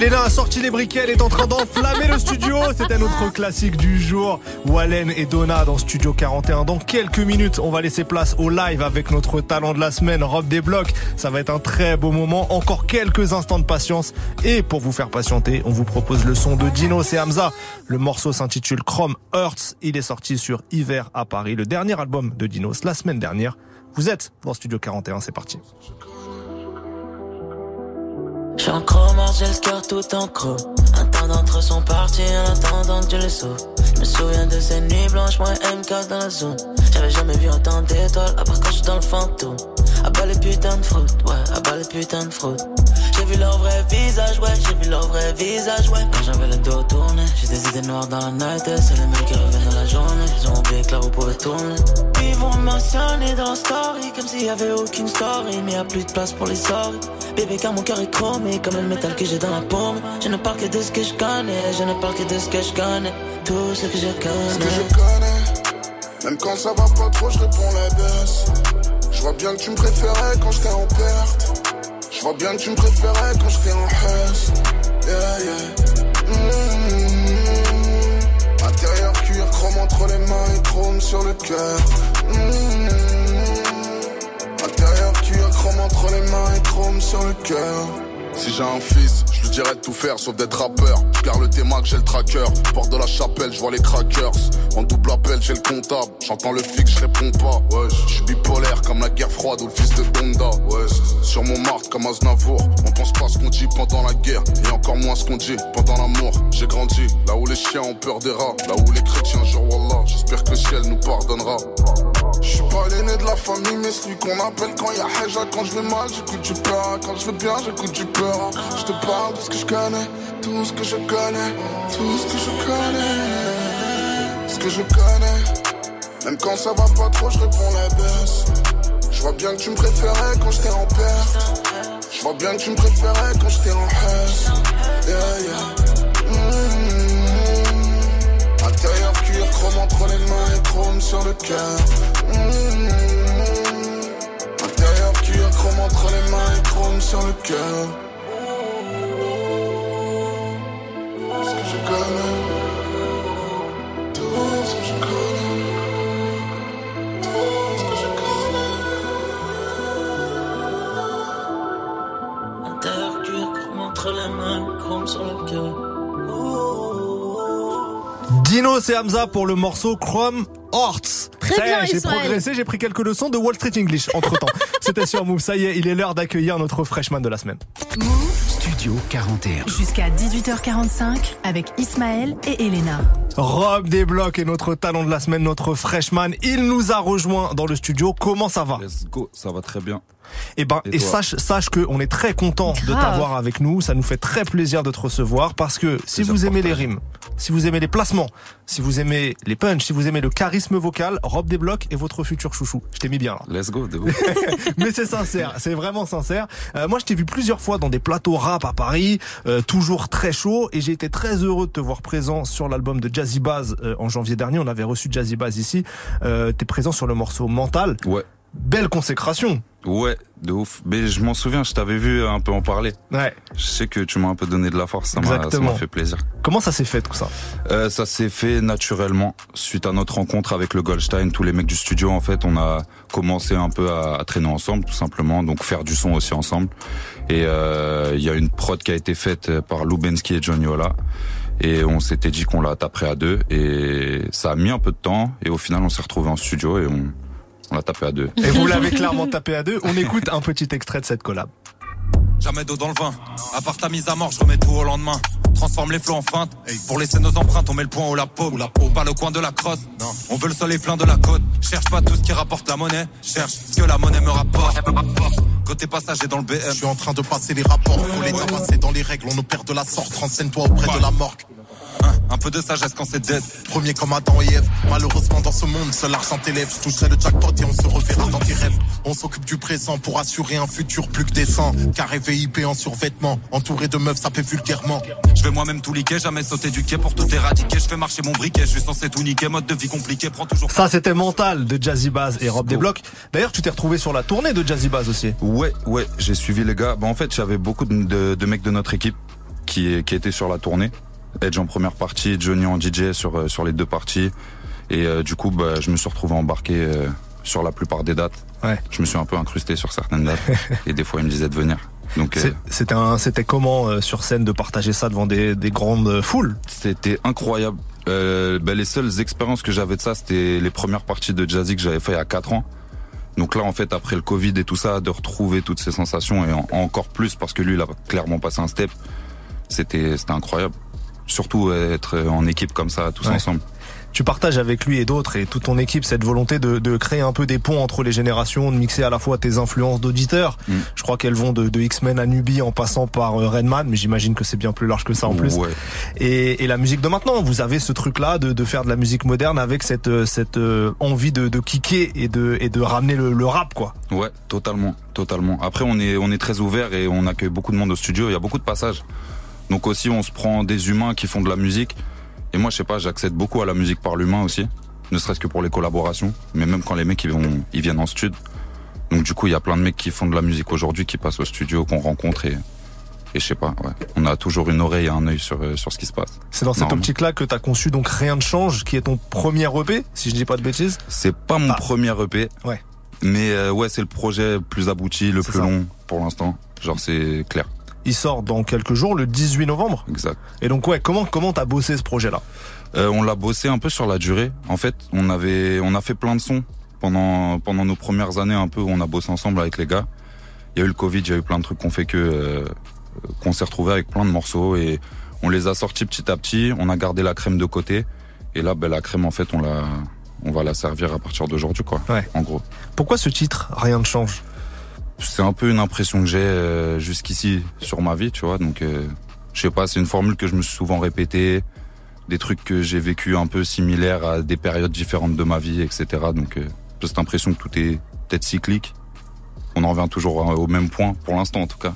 Elena a sorti les briquets, elle est en train d'enflammer le studio. C'était notre classique du jour. Wallen et Donna dans Studio 41. Dans quelques minutes, on va laisser place au live avec notre talent de la semaine, Rob des blocs. Ça va être un très beau moment. Encore quelques instants de patience. Et pour vous faire patienter, on vous propose le son de Dino et Hamza. Le morceau s'intitule Chrome Hearts. Il est sorti sur Hiver à Paris, le dernier album de Dinos la semaine dernière. Vous êtes dans Studio 41, c'est parti. J'suis en j'ai le cœur tout en creux. Un temps d'entre eux sont partis en attendant que je les sauve. Je me souviens de ces nuits blanches, moi et MK dans la zone. J'avais jamais vu autant d'étoiles, à part quand j'suis dans le fantôme. À bas les putains de fraude, ouais, à bas les putains de fraude. J'ai vu leur vrai visage, ouais, j'ai vu leur vrai visage, ouais. Quand j'avais le dos tourné, j'ai des idées noires dans la night, c'est les mecs qui reviennent dans la journée. Ils ont oublié que là vous pouvez tourner. Ils vont me mentionner dans la story, comme s'il y avait aucune story, mais y a plus de place pour les sorties. Bébé, car mon cœur est chromé comme le métal que j'ai dans la paume. Je ne parle que de ce que je connais, je ne parle que de ce que je connais. Tout ce que je connais. Ce que je connais, même quand ça va pas trop, je réponds la baisse. Je vois bien que tu me préférais quand j'étais en perte. Je vois bien que tu me préférais quand j'étais en hausse. Yeah, yeah. Mmh. Intérieur cuir, chrome entre les mains et chrome sur le cœur. Mmh. Intérieur cuir, chrome entre les mains et chrome sur le cœur. Si j'ai un fils, je lui dirais de tout faire sauf d'être rappeur. Je garde le T-Mac, j'ai le tracker. Porte de la chapelle, je vois les crackers. En double appel, j'ai le comptable. J'entends le fixe, je réponds pas. Ouais, je suis bipolaire comme la guerre froide ou le fils de Bonda. Ouais, sur mon marque comme Aznavour. On pense pas ce qu'on dit pendant la guerre et encore moins ce qu'on dit pendant l'amour. J'ai grandi là où les chiens ont peur des rats, là où les chrétiens jurent Wallah. J'espère que le ciel nous pardonnera. Je suis pas l'aîné de la famille, mais celui qu'on appelle quand y a Haja. Quand je vais mal, j'écoute du peur. Quand je vais bien, j'écoute du Je te parle de ce que je connais, tout ce que je connais, tout ce que je connais. Ce que je connais, même quand ça va pas trop, je réponds la baisse. Je vois bien que tu me préférais quand j'étais en perte. Je vois bien que tu me préférais quand j'étais en hausse. Yeah, yeah. Mmh. Intérieur cuir, chrome entre les mains et chrome sur le cœur. Mmh. Intérieur cuir, chrome entre les mains et chrome sur le cœur. Connais, tout ce que je connais, tout ce que je connais. Intérieur cuir, chrome entre les mains, chrome sur le cœur. Dino et Hamza pour le morceau Chrome. Très bien, j'ai progressé, j'ai pris quelques leçons de Wall Street English entre temps. (laughs) C'était sur Move, ça y est, il est l'heure d'accueillir notre freshman de la semaine. Studio 41. Jusqu'à 18h45 avec Ismaël et Elena. Rob Desblocs est notre talent de la semaine, notre freshman. Il nous a rejoint dans le studio. Comment ça va? Let's go, ça va très bien. Eh ben, Et et, sache, sache que on est très content de t'avoir avec nous. Ça nous fait très plaisir de te recevoir parce que si vous aimez les rimes, si vous aimez les placements, si vous aimez les punchs, si vous aimez le charisme vocal, Rob Desblocs est votre futur chouchou. Je t'ai mis bien là. Let's go. (laughs) Mais c'est sincère, c'est vraiment sincère. Euh, moi, je t'ai vu plusieurs fois dans des plateaux rap à Paris, euh, toujours très chaud, et j'ai été très heureux de te voir présent sur l'album de Jazzy Baz euh, en janvier dernier. On avait reçu Jazzy Baz ici. Euh, T'es présent sur le morceau Mental. Ouais. Belle consécration. Ouais, de ouf. Mais je m'en souviens, je t'avais vu un peu en parler. Ouais. Je sais que tu m'as un peu donné de la force, ça m'a ça Exactement. m'a fait plaisir. Comment ça s'est fait tout ça Euh, ça s'est fait naturellement suite à notre rencontre avec le Goldstein. Tous les mecs du studio, en fait, on a commencé un peu à, à traîner ensemble, tout simplement, donc faire du son aussi ensemble. Et euh, il y a une prod qui a été faite par Lubensky et Johnny Ola. Et on s'était dit qu'on la taperait à deux. Et ça a mis un peu de temps. Et au final, on s'est retrouvés en studio et on, on l'a tapé à deux. Et vous l'avez clairement tapé à deux. On écoute un petit extrait de cette collab. Jamais d'eau dans le vin. À part ta mise à mort, je remets tout au lendemain. Transforme les flots en feinte. Pour laisser nos empreintes, on met le point ou la peau. Ou la peau. Pas le coin de la crosse. Non. On veut le soleil plein de la côte. Cherche pas tout ce qui rapporte la monnaie. Cherche ce que la monnaie me rapporte. Côté passager dans le BM. Je suis en train de passer les rapports, faut les tabasser dans les règles, on opère de la sorte, renseigne-toi auprès de la morgue. Hein, un peu de sagesse quand c'est dead. Premier comme Adam et Ève, malheureusement dans ce monde, seul l'argent t'élève. Je toucherai le jackpot et on se reverra dans tes rêves. On s'occupe du présent pour assurer un futur plus que décent. Carré VIP en survêtement, entouré de meufs sapées vulgairement. Je vais moi-même tout liquer, jamais sauter du quai pour tout éradiquer. Je fais marcher mon briquet, je suis censé tout niquer. Mode de vie compliqué, prends toujours. Ça, c'était Mental de Jazzy Baz et Rob Desblocs. D'ailleurs, tu t'es retrouvé sur la tournée de Jazzy Baz aussi. Ouais, ouais, j'ai suivi les gars. Bah, en fait, j'avais beaucoup de, de- de mecs de notre équipe qui, qui étaient sur la tournée. Edge en première partie, Johnny en DJ sur, euh, sur les deux parties. Et euh, du coup, bah, je me suis retrouvé embarqué euh, sur la plupart des dates. Ouais. Je me suis un peu incrusté sur certaines dates. (laughs) et des fois, ils me disaient de venir. Donc, C'était comment sur scène de partager ça devant des, des grandes foules? C'était incroyable. Ben, les seules expériences que j'avais de ça, c'était les premières parties de Jazzy que j'avais fait il y a 4 ans. Donc là, en fait, après le Covid et tout ça, de retrouver toutes ces sensations et en- encore plus parce que lui, il a clairement passé un step, c'était c'était incroyable. Surtout euh, être en équipe comme ça, tous Ouais. ensemble. Tu partages avec lui et d'autres et toute ton équipe cette volonté de, de créer un peu des ponts entre les générations, de mixer à la fois tes influences d'auditeurs. Mm. Je crois qu'elles vont de, de X-Men à Nubie en passant par euh, Redman, mais j'imagine que c'est bien plus large que ça en plus. Ouais. Et, et la musique de maintenant, vous avez ce truc-là de, de faire de la musique moderne avec cette, euh, cette envie de, de kicker et de, et de ramener le, le rap, quoi. Ouais, totalement, totalement. Après, on est, on est très ouvert et on accueille beaucoup de monde au studio. Il y a beaucoup de passages. Donc aussi, on se prend des humains qui font de la musique. Et moi, je sais pas, j'accède beaucoup à la musique par l'humain aussi. Ne serait-ce que pour les collaborations. Mais même quand les mecs, ils, vont, ils viennent en studio. Donc du coup, il y a plein de mecs qui font de la musique aujourd'hui, qui passent au studio, qu'on rencontre et, et je sais pas, ouais. On a toujours une oreille et un œil sur, euh, sur ce qui se passe. C'est dans cette optique-là que t'as conçu donc Rien de change, qui est ton premier EP, si je dis pas de bêtises. C'est pas mon premier EP. Ouais. Mais euh, ouais, c'est le projet le plus abouti, le plus ça. long pour l'instant. Genre, c'est clair. Il sort dans quelques jours, le 18 novembre. Exact. Et donc ouais, comment comment t'as bossé ce projet-là Euh, on l'a bossé un peu sur la durée. En fait, on avait, on a fait plein de sons pendant pendant nos premières années un peu où on a bossé ensemble avec les gars. Il y a eu le Covid, il y a eu plein de trucs qu'on fait que euh, qu'on s'est retrouvé avec plein de morceaux et on les a sortis petit à petit. On a gardé la crème de côté et là, ben, la crème en fait, on la, on va la servir à partir d'aujourd'hui quoi. Ouais. En gros. Pourquoi ce titre Rien ne change? C'est un peu une impression que j'ai euh, jusqu'ici sur ma vie, tu vois. Donc, euh, je sais pas, c'est une formule que je me suis souvent répétée, des trucs que j'ai vécu un peu similaires à des périodes différentes de ma vie, etc. Donc, euh, j'ai cette impression que tout est peut-être cyclique. On en revient toujours euh, au même point, pour l'instant en tout cas.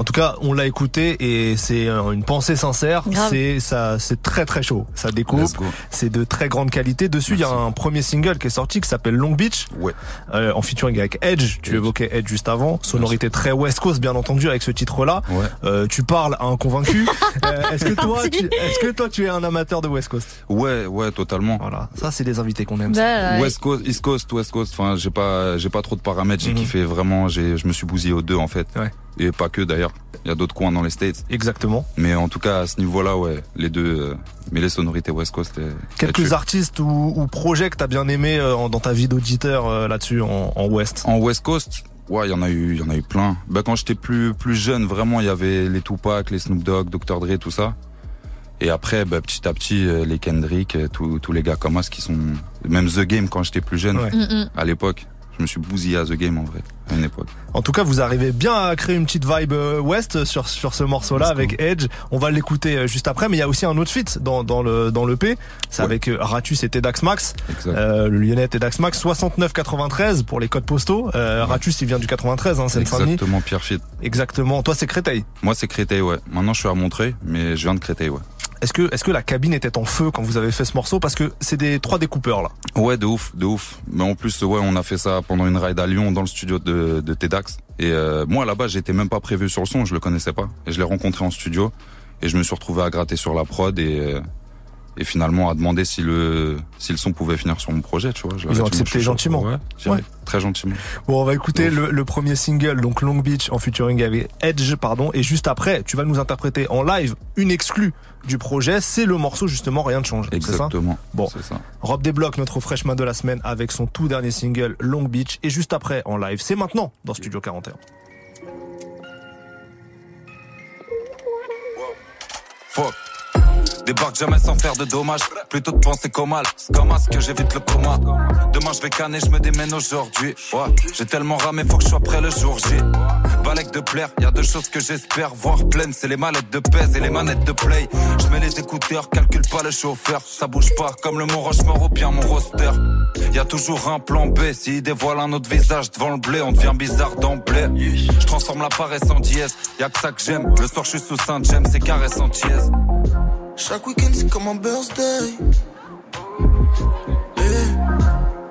En tout cas, on l'a écouté et c'est euh, une pensée sincère. C'est ça, c'est très très chaud. Ça découpe. C'est de très grande qualité. Dessus, il y a un premier single qui est sorti qui s'appelle Long Beach. Ouais. Euh, en featuring avec Edge. Tu évoquais Edge juste avant. Sonorité très West Coast, bien entendu, avec ce titre-là. Ouais. Euh, tu parles à un convaincu. (laughs) Euh, est-ce que toi, est-ce que toi, tu es un amateur de West Coast? Ouais, ouais, totalement. Voilà. Ça, c'est des invités qu'on aime. Bah, ouais. West Coast, East Coast, West Coast. Enfin, j'ai pas, j'ai pas trop de paramètres. J'ai Mhm. kiffé vraiment. J'ai, je me suis bousillé aux deux en fait. Ouais. Et pas que d'ailleurs. Il y a d'autres coins dans les States. Exactement. Mais en tout cas, à ce niveau-là, ouais, les deux. euh, mais les sonorités West Coast. euh, Quelques artistes ou, ou projets que t'as bien aimé euh, dans ta vie d'auditeur euh, là-dessus en, en West? En West Coast, ouais, il y en a eu, il y en a eu plein. Bah, quand j'étais plus plus jeune, vraiment, il y avait les Tupac, les Snoop Dogg, Dr Dre, tout ça. Et après, bah, petit à petit, euh, les Kendrick, tous tous les gars comme moi, qui sont même The Game quand j'étais plus jeune, Ouais. Mm, mm. à l'époque, je me suis bousillé à The Game en vrai, à une époque. En tout cas, vous arrivez bien à créer une petite vibe euh, West sur sur ce morceau-là avec Edge. On va l'écouter euh, juste après, mais il y a aussi un autre feat dans dans le dans le P. C'est avec euh, Ratus et Tedax Max. Euh, le Lyonnais Tedax Max 69-93 pour les codes postaux. Euh, Ratus, il vient du 93, hein, Seine-Saint-Denis. Exactement, Pierre Fit. Exactement. Toi, c'est Créteil. Moi, c'est Créteil, ouais. Maintenant, je suis à Montreuil, mais je viens de Créteil, ouais. Est-ce que est-ce que la cabine était en feu quand vous avez fait ce morceau? Parce que c'est des trois découpeurs là. Ouais, de ouf, de ouf. Mais en plus, ouais, on a fait ça pendant une ride à Lyon dans le studio de, de TEDx. Et euh, moi, là-bas, j'étais même pas prévu sur le son, je le connaissais pas. Et je l'ai rencontré en studio. Et je me suis retrouvé à gratter sur la prod et, et finalement à demander si le, si le son pouvait finir sur mon projet, tu vois. Je Ils ont accepté gentiment. Ouais, très gentiment. Bon, on va écouter le, le premier single, donc Long Beach en featuring avec Edge, pardon. Et juste après, tu vas nous interpréter en live une exclue du projet. C'est le morceau justement Rien ne change. c'est ça Exactement. Bon, C'est ça. Rob débloque notre freshman de la semaine avec son tout dernier single Long Beach. Et juste après en live, c'est maintenant dans Studio 41. Fuck. Débarque jamais sans faire de dommages. Plutôt de penser qu'au mal. C'est comme ce que j'évite le coma. Demain je vais canner, je me démène aujourd'hui. Ouais. J'ai tellement ramé, faut que je sois prêt le jour J. Balèque de plaire, y a deux choses que j'espère voir pleines. C'est les mallettes de pèse et les manettes de play. Je mets les écouteurs, calcule pas le chauffeur. Ça bouge pas comme le Mont Rochemort ou bien mon roster. Y a toujours un plan B. S'il dévoile un autre visage devant le blé, on devient bizarre d'emblée. Je transforme la paresse en dièse. Y a que ça que j'aime. Le soir je suis sous Saint James, c'est caresse en tièse. Chaque week-end c'est comme un birthday. Eh,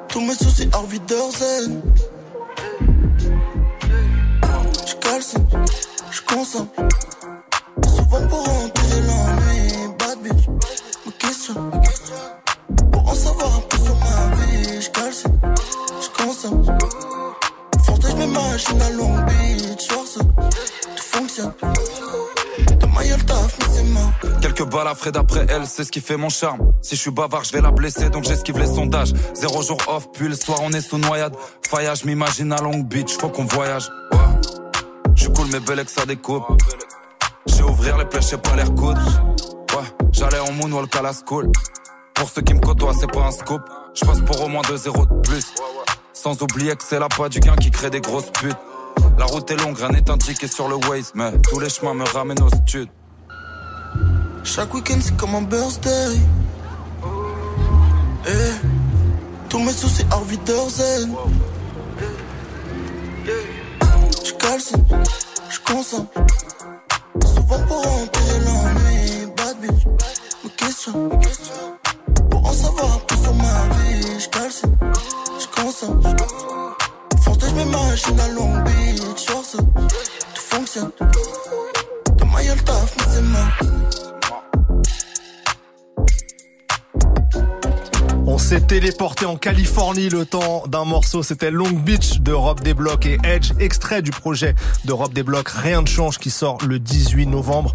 Tous mes soucis Harvey Derzen. Je calcine, je consomme. Souvent pour À Fred après elle, c'est ce qui fait mon charme. Si je suis bavard, je vais la blesser, donc j'esquive les sondages. Zéro jour off, puis le soir on est sous noyade. Faillage, m'imagine à Long Beach, faut qu'on voyage. Ouais. Je cool, mais belle que ça découpe. J'ai ouvrir les plaies, j'ai pas l'air coudre. Ouais, j'allais en moonwalk à la school. Pour ceux qui me côtoient, c'est pas un scoop. Je passe pour au moins 2-0 de plus. Sans oublier que c'est la pas du gain qui crée des grosses putes. La route est longue, rien n'est indiqué sur le Waze, mais tous les chemins me ramènent au stud. Chaque week-end c'est comme un birthday. Eh, tous mes soucis Harvey Derzen. Je calcine, je. Souvent pour empirer l'ennui. Bad bitch, me questionne. Pour en savoir peu sur ma vie. Je calcine, je consomme. Force je ma machine à Long Beach. Tout fonctionne. De ma gueule taf, mais c'est mort. On s'est téléporté en Californie le temps d'un morceau. C'était Long Beach de Rob Desblocs et Edge, extrait du projet de Rob Desblocs. Rien ne change qui sort le 18 novembre.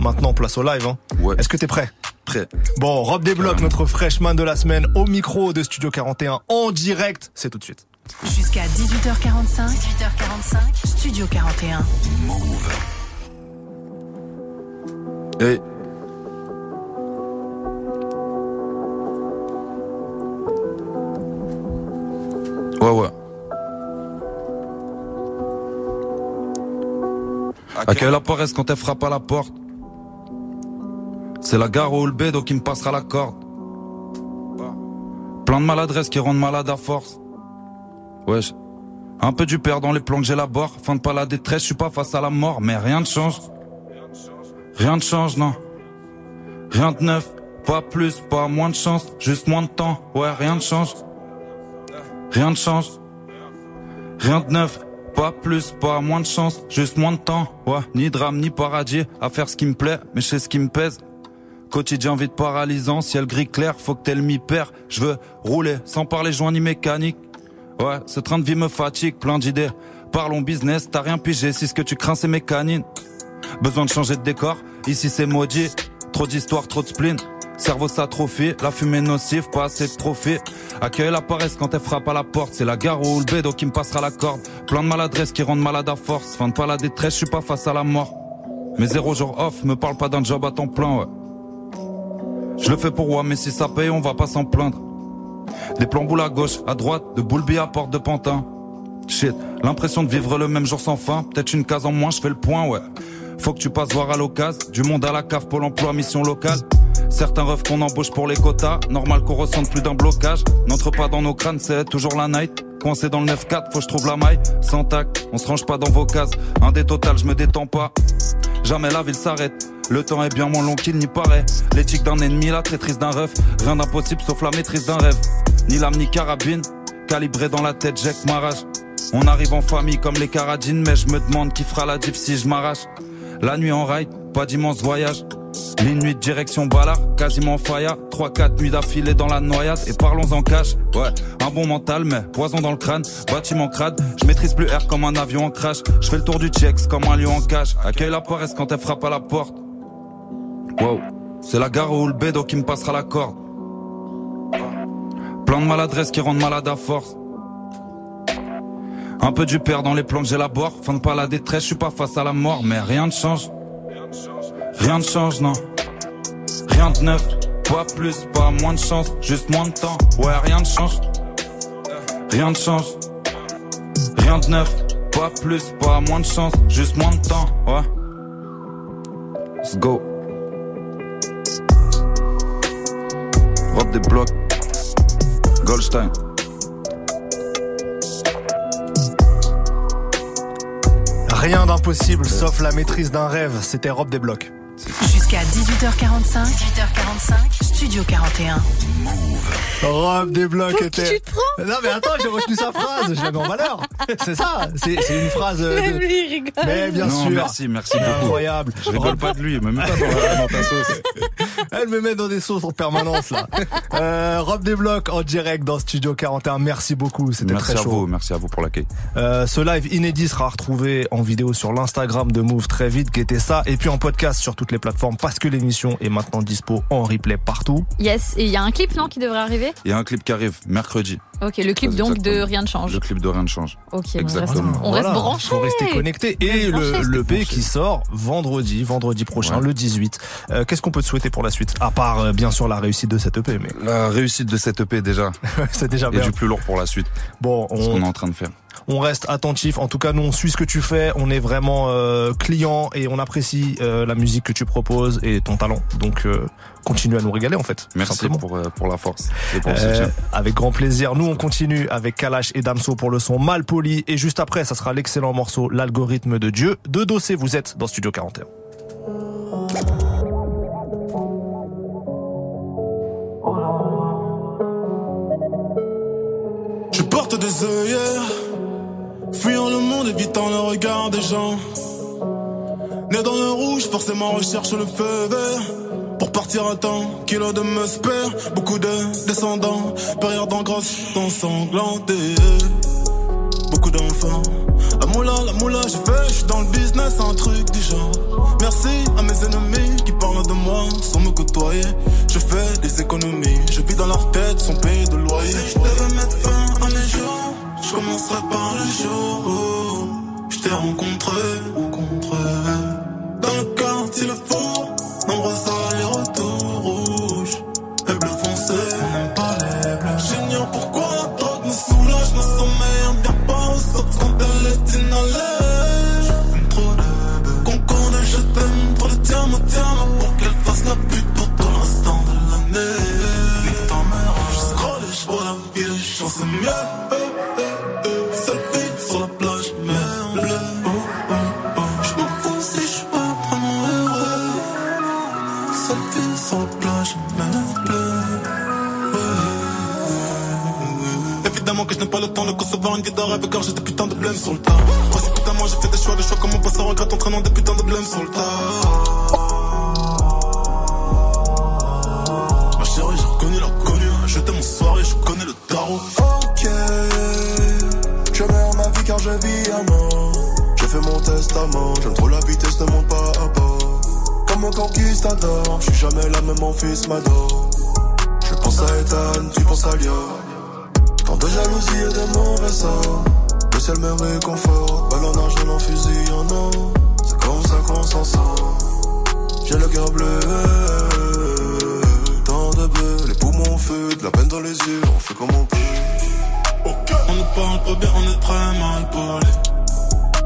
Maintenant, place au live. Hein. Est-ce que t'es prêt? Prêt. Bon, Rob Desblocs, notre freshman de la semaine, au micro de Studio 41, en direct. C'est tout de suite. Jusqu'à 18h45. 18h45. Studio 41. Hey. Ouais, ouais. À quelle apparaisse quand elle frappe à la porte C'est la gare le bédo qui me passera la corde. Plein de maladresses qui rendent malade à force. Wesh. Un peu du père dans les plans que j'élabore. Fin de pas la détresse, je suis pas face à la mort, mais rien ne change. Rien ne change, non. Rien de neuf, pas plus, pas moins de chance, juste moins de temps. Ouais, rien ne change. Rien ne change. Rien de neuf, pas plus, pas moins de chance, juste moins de temps. Ouais, ni drame, ni paradis, à faire ce qui me plaît, mais je sais ce qui me pèse. Quotidien vite paralysant, ciel gris clair, faut que t'aies le mi-père. Je veux rouler, sans parler joint ni mécanique. Ouais, ce train de vie me fatigue, plein d'idées. Parlons business, t'as rien pigé, si ce que tu crains c'est mes canines. Besoin de changer de décor, ici c'est maudit. Trop d'histoire, trop de spleen. Cerveau s'atrophie, la fumée nocive, pas assez de trophées. Accueille la paresse quand elle frappe à la porte. C'est la gare ou le bédo qui me passera la corde. Plein de maladresses qui rendent malade à force. Fin de pas la détresse, je suis pas face à la mort. Mais zéro jour off, me parle pas d'un job à temps plein, ouais. Je le fais pour moi, mais si ça paye, on va pas s'en plaindre. Des plans boules à gauche, à droite, de boulby à porte de pantin. Shit, l'impression de vivre le même jour sans fin. Peut-être une case en moins, je fais le point, ouais. Faut que tu passes voir à l'occasion. Du monde à la cave, Pôle emploi, mission locale. Certains refs qu'on embauche pour les quotas. Normal qu'on ressente plus d'un blocage. N'entre pas dans nos crânes, c'est toujours la night. Coincé dans le 9-4, faut que je trouve la maille. Sans tac, on se range pas dans vos cases. Un des total, je me détends pas. Jamais la ville s'arrête. Le temps est bien moins long qu'il n'y paraît. L'éthique d'un ennemi, la traîtrise d'un ref. Rien d'impossible sauf la maîtrise d'un rêve. Ni lame ni carabine, calibré dans la tête, Jack m'arrache. On arrive en famille comme les caradines, mais je me demande qui fera la diff si je m'arrache. La nuit en ride, pas d'immense voyage. De direction Ballard, quasiment faya. 3-4 nuits d'affilée dans la noyade. Et parlons en cash. Ouais, un bon mental, mais poison dans le crâne. Bâtiment crade, je maîtrise plus R comme un avion en crash. Je fais le tour du checks comme un lion en cache. Accueille la paresse quand elle frappe à la porte. Wow, c'est la gare ou le bédo qui me passera la corde. Plein de maladresse qui rendent malade à force. Un peu du père dans les plans que j'élabore. Fin de pas la détresse, je suis pas face à la mort, mais rien ne change. Rien ne change, non. Rien de neuf, pas plus, pas moins de chance, juste moins de temps. Ouais, rien ne change. Rien ne change. Rien de neuf, pas plus, pas moins de chance, juste moins de temps. Ouais. Let's go. Rob des blocs. Goldstein. Rien d'impossible sauf la maîtrise d'un rêve. C'était Rob des blocs. Jusqu'à 18h45, 18h45, Studio 41. Rob des blocs qui était. tu te prends Non mais attends, j'ai retenu sa phrase, je la mets en valeur. C'est ça, c'est c'est une phrase. Même lui, il rigole. Mais bien Non, sûr. merci, merci beaucoup. Incroyable. Je rigole pas de lui, mais même pas dans, (laughs) dans ta sauce. Elle me met dans des sauces en permanence là. Euh, Rob des blocs en direct dans Studio 41. Merci beaucoup, c'était Merci très à chaud. vous, merci à vous pour l'accueil. Euh, ce live inédit sera retrouvé en vidéo sur l'Instagram de Move très vite, guettez ça, et puis en podcast sur toutes les plateformes parce que l'émission est maintenant dispo en replay partout. Yes, et il y a un clip, non, qui devrait arriver Il y a un clip qui arrive mercredi. Ok, le clip donc de. Rien ne change. Le clip de Rien ne change. Ok, on reste, Exactement. on reste Voilà, branché. Faut rester connecté. Et On le, branché. le P qui sort vendredi, vendredi prochain, Ouais. le 18. Euh, Qu'est-ce qu'on peut te souhaiter pour la suite À part euh, bien sûr la réussite de cette EP, mais La réussite de cette EP déjà. (laughs) c'est déjà Et bien. du plus lourd pour la suite. Bon, Ce qu'on est on, en train de faire. On reste attentif. En tout cas, nous on suit ce que tu fais. On est vraiment euh, client et on apprécie euh, la musique que tu proposes et ton talent. Donc euh, continue à nous régaler en fait. Merci simplement. pour, euh, pour la force et pour le Euh, soutien. avec grand plaisir. Nous, on continue avec Kalash et Damso pour le son mal poli. Et juste après, ça sera l'excellent morceau L'algorithme de Dieu. De Dossé, vous êtes dans Studio 41. Je porte des œillères, fuyant le monde, évitant le regard des gens. Né dans le rouge, forcément recherche le feu vert. Pour partir à temps, kilo de musper, beaucoup de descendants, période en grosse, ensanglantée. Beaucoup d'enfants. La moula, la moula, j'ai fait, je suis dans le business, un truc du genre. Merci à mes ennemis qui parlent de moi sans me côtoyer. Je fais des économies, je vis dans leur tête sans payer de loyer. Si je devais mettre fin je commencerai par le jour. Où je t'ai rencontré, rencontré. Dans le quartier, le four, de rêve car j'ai des putains de blême sur le tas. Précipitamment j'ai fait des choix, des choix comme on passe en regret entraînant des putains de blême sur le tas. Ma chérie, j'ai reconnu l'inconnu. J'étais mon soirée, je connais le tarot. Ok, je meurs ma vie car je vis à mort. J'ai fait mon testament, j'aime trop la vitesse de mon pas à bord. Comme un conquistador, je suis jamais là, même mon fils m'adore. Je pense à Ethan, tu penses à Lia. Tant de jalousie et de mauvais sorts. Le ciel me réconforte, balle en argent, en fusil en or. C'est comme ça qu'on s'en sort. J'ai le cœur bleu dans dans les yeux, on fait comme on peut. On ne parle pas bien, on est très mal poli.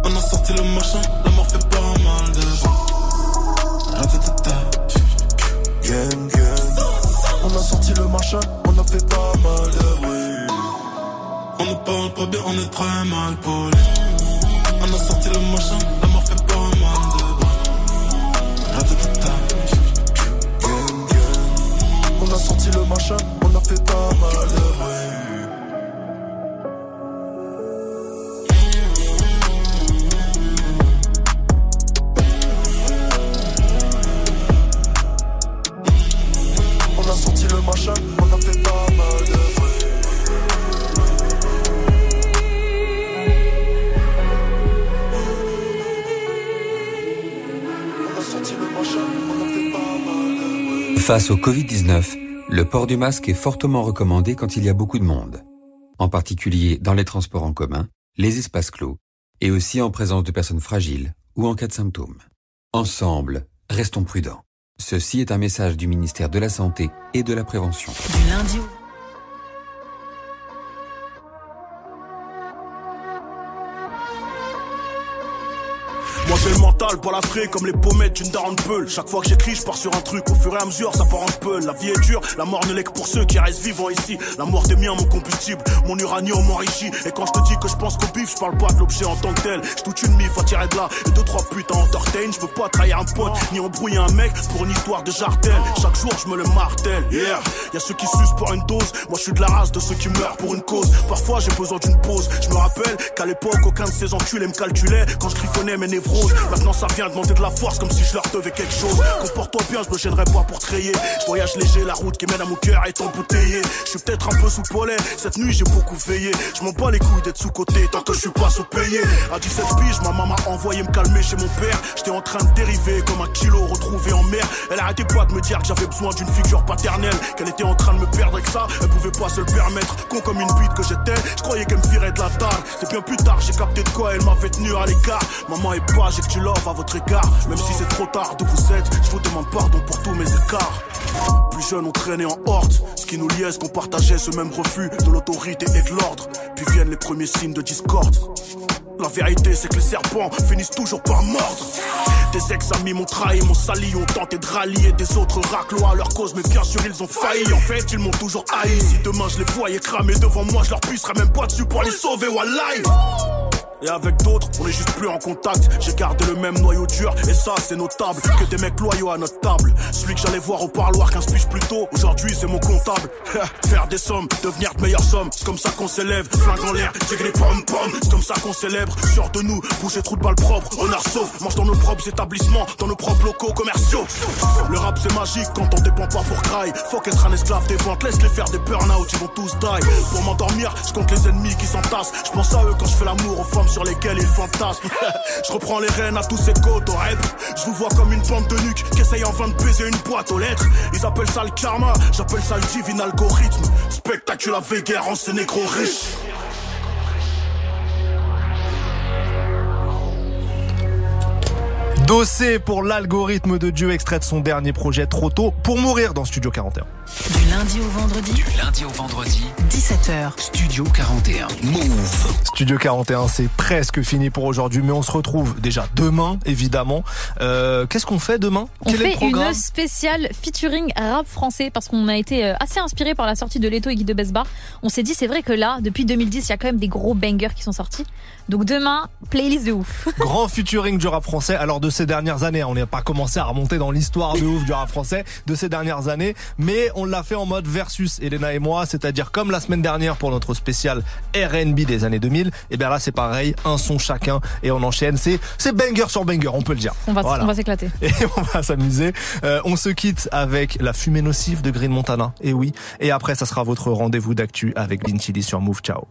On a sorti le machin, la mort fait pas mal de. Gang, gang. On a sorti le machin, on a fait pas mal de. On ne parle pas bien, on est très mal poli. On a sorti le machin, la mort fait pas mal de bruit. On a sorti le machin, on a fait pas mal de bruit. Face au Covid-19, le port du masque est fortement recommandé quand il y a beaucoup de monde, en particulier dans les transports en commun, les espaces clos, et aussi en présence de personnes fragiles ou en cas de symptômes. Ensemble, restons prudents. Ceci est un message du ministère de la Santé et de la Prévention. Du lundi au Moi pour la frais comme les pommettes d'une daronne peule. Chaque fois que j'écris, je pars sur un truc. Au fur et à mesure, ça part en peul. La vie est dure, la mort ne l'est que pour ceux qui restent vivants ici. La mort des miens, mon combustible, mon uranium m'enrichit. Et quand je te dis que je pense qu'au bif, je parle pas de l'objet en tant que tel. Je toute une mif à tirer de là. Et deux, trois putains entertain. Je veux pas trahir un pote, ni embrouiller un mec pour une histoire de jartel. Chaque jour, je me le martèle. Yeah, y a ceux qui sucent pour une dose. Moi, je suis de la race de ceux qui meurent pour une cause. Parfois, j'ai besoin d'une pause. Je me rappelle qu'à l'époque, aucun de ces enculés me calculait quand je griffonnais mes névroses. Ça vient demander de la force comme si je leur devais quelque chose. Comporte-toi bien, je me gênerai pas pour rayer. Je voyage léger, la route qui mène à mon cœur est embouteillée. Je suis peut-être un peu sous polais. Cette nuit, j'ai beaucoup veillé. Je m'en bats les couilles d'être sous-côté tant que je suis pas sous-payé. À 17 piges, ma maman m'a envoyé me calmer chez mon père. J'étais en train de dériver comme un kilo retrouvé en mer. Elle arrêtait pas de me dire que j'avais besoin d'une figure paternelle? Qu'elle était en train de me perdre que ça, elle pouvait pas se le permettre. Con comme une bite que j'étais, je croyais qu'elle me virait de la table. C'est bien plus tard, j'ai capté de quoi elle m'avait tenu à l'écart. Maman est pas, j'ai que tu à votre égard. Même si c'est trop tard d'où vous êtes, je vous demande pardon pour tous mes écarts. Plus jeunes, on traînait en horde. Ce qui nous liait, qu'on partageait ce même refus de l'autorité et de l'ordre. Puis viennent les premiers signes de discorde. La vérité, c'est que les serpents finissent toujours par mordre. Des ex-amis m'ont trahi, m'ont sali, ont tenté de rallier des autres raclois à leur cause, mais bien sûr ils ont failli. En fait, ils m'ont toujours haï. Si demain je les voyais cramer devant moi, je leur pisserais même pas dessus pour les sauver, wallahi. Et avec d'autres, on est juste plus en contact. J'ai gardé le même noyau dur, et ça c'est notable. Que des mecs loyaux à notre table. Celui que j'allais voir au parloir 15 piges plus tôt, aujourd'hui c'est mon comptable. Faire des sommes, devenir de meilleures sommes, c'est comme ça qu'on s'élève. Flingue en l'air, les pom pom, c'est comme ça qu'on célèbre. Sûr de nous, bouger trou de balle propre, honneur sauf. Mange dans nos propres établissements, dans nos propres locaux commerciaux. Le rap c'est magique quand on dépend pas pour cry. Faut qu'être un esclave des ventes, laisse les faire des burn-out, ils vont tous die. Pour m'endormir, je compte les ennemis qui s'entassent. Je pense à eux quand je fais l'amour aux femmes sur lesquelles ils fantasment. (laughs) je reprends les rênes à tous ces côtes au rap. Je vous vois comme une bande de nuques qui essaye en vain de baiser une boîte aux lettres. Ils appellent ça le karma, j'appelle ça le divin algorithme. Spectaculaire guerre en ces négros riches. Dossé pour l'algorithme de Dieu, extrait de son dernier projet Trop tôt pour mourir dans Studio 41. Du lundi au vendredi. Du lundi au vendredi. 17h. Studio 41. Move. Studio 41, c'est presque fini pour aujourd'hui, mais on se retrouve déjà demain, évidemment. Euh, Qu'est-ce qu'on fait demain? On Quel est le fait programme? une spéciale featuring rap français parce qu'on a été euh, assez inspiré par la sortie de Leto et Guy de Besbar. On s'est dit, c'est vrai que là, depuis 2010, il y a quand même des gros bangers qui sont sortis. Donc demain, playlist de ouf. (laughs) Grand featuring du rap français. Alors de ces dernières années, on n'a pas commencé à remonter dans l'histoire de ouf du rap français de ces dernières années, mais on l'a fait en mode versus Elena et moi, c'est-à-dire comme la semaine dernière pour notre spécial R&B des années 2000. Et bien là c'est pareil, un son chacun et on enchaîne. C'est c'est banger sur banger, on peut le dire. On va, Voilà. on va s'éclater. (laughs) Et on va s'amuser. Euh, on se quitte avec la fumée nocive de Green Montana. Et oui. Et après, ça sera votre rendez-vous d'actu avec Lin Chili sur Move. Ciao.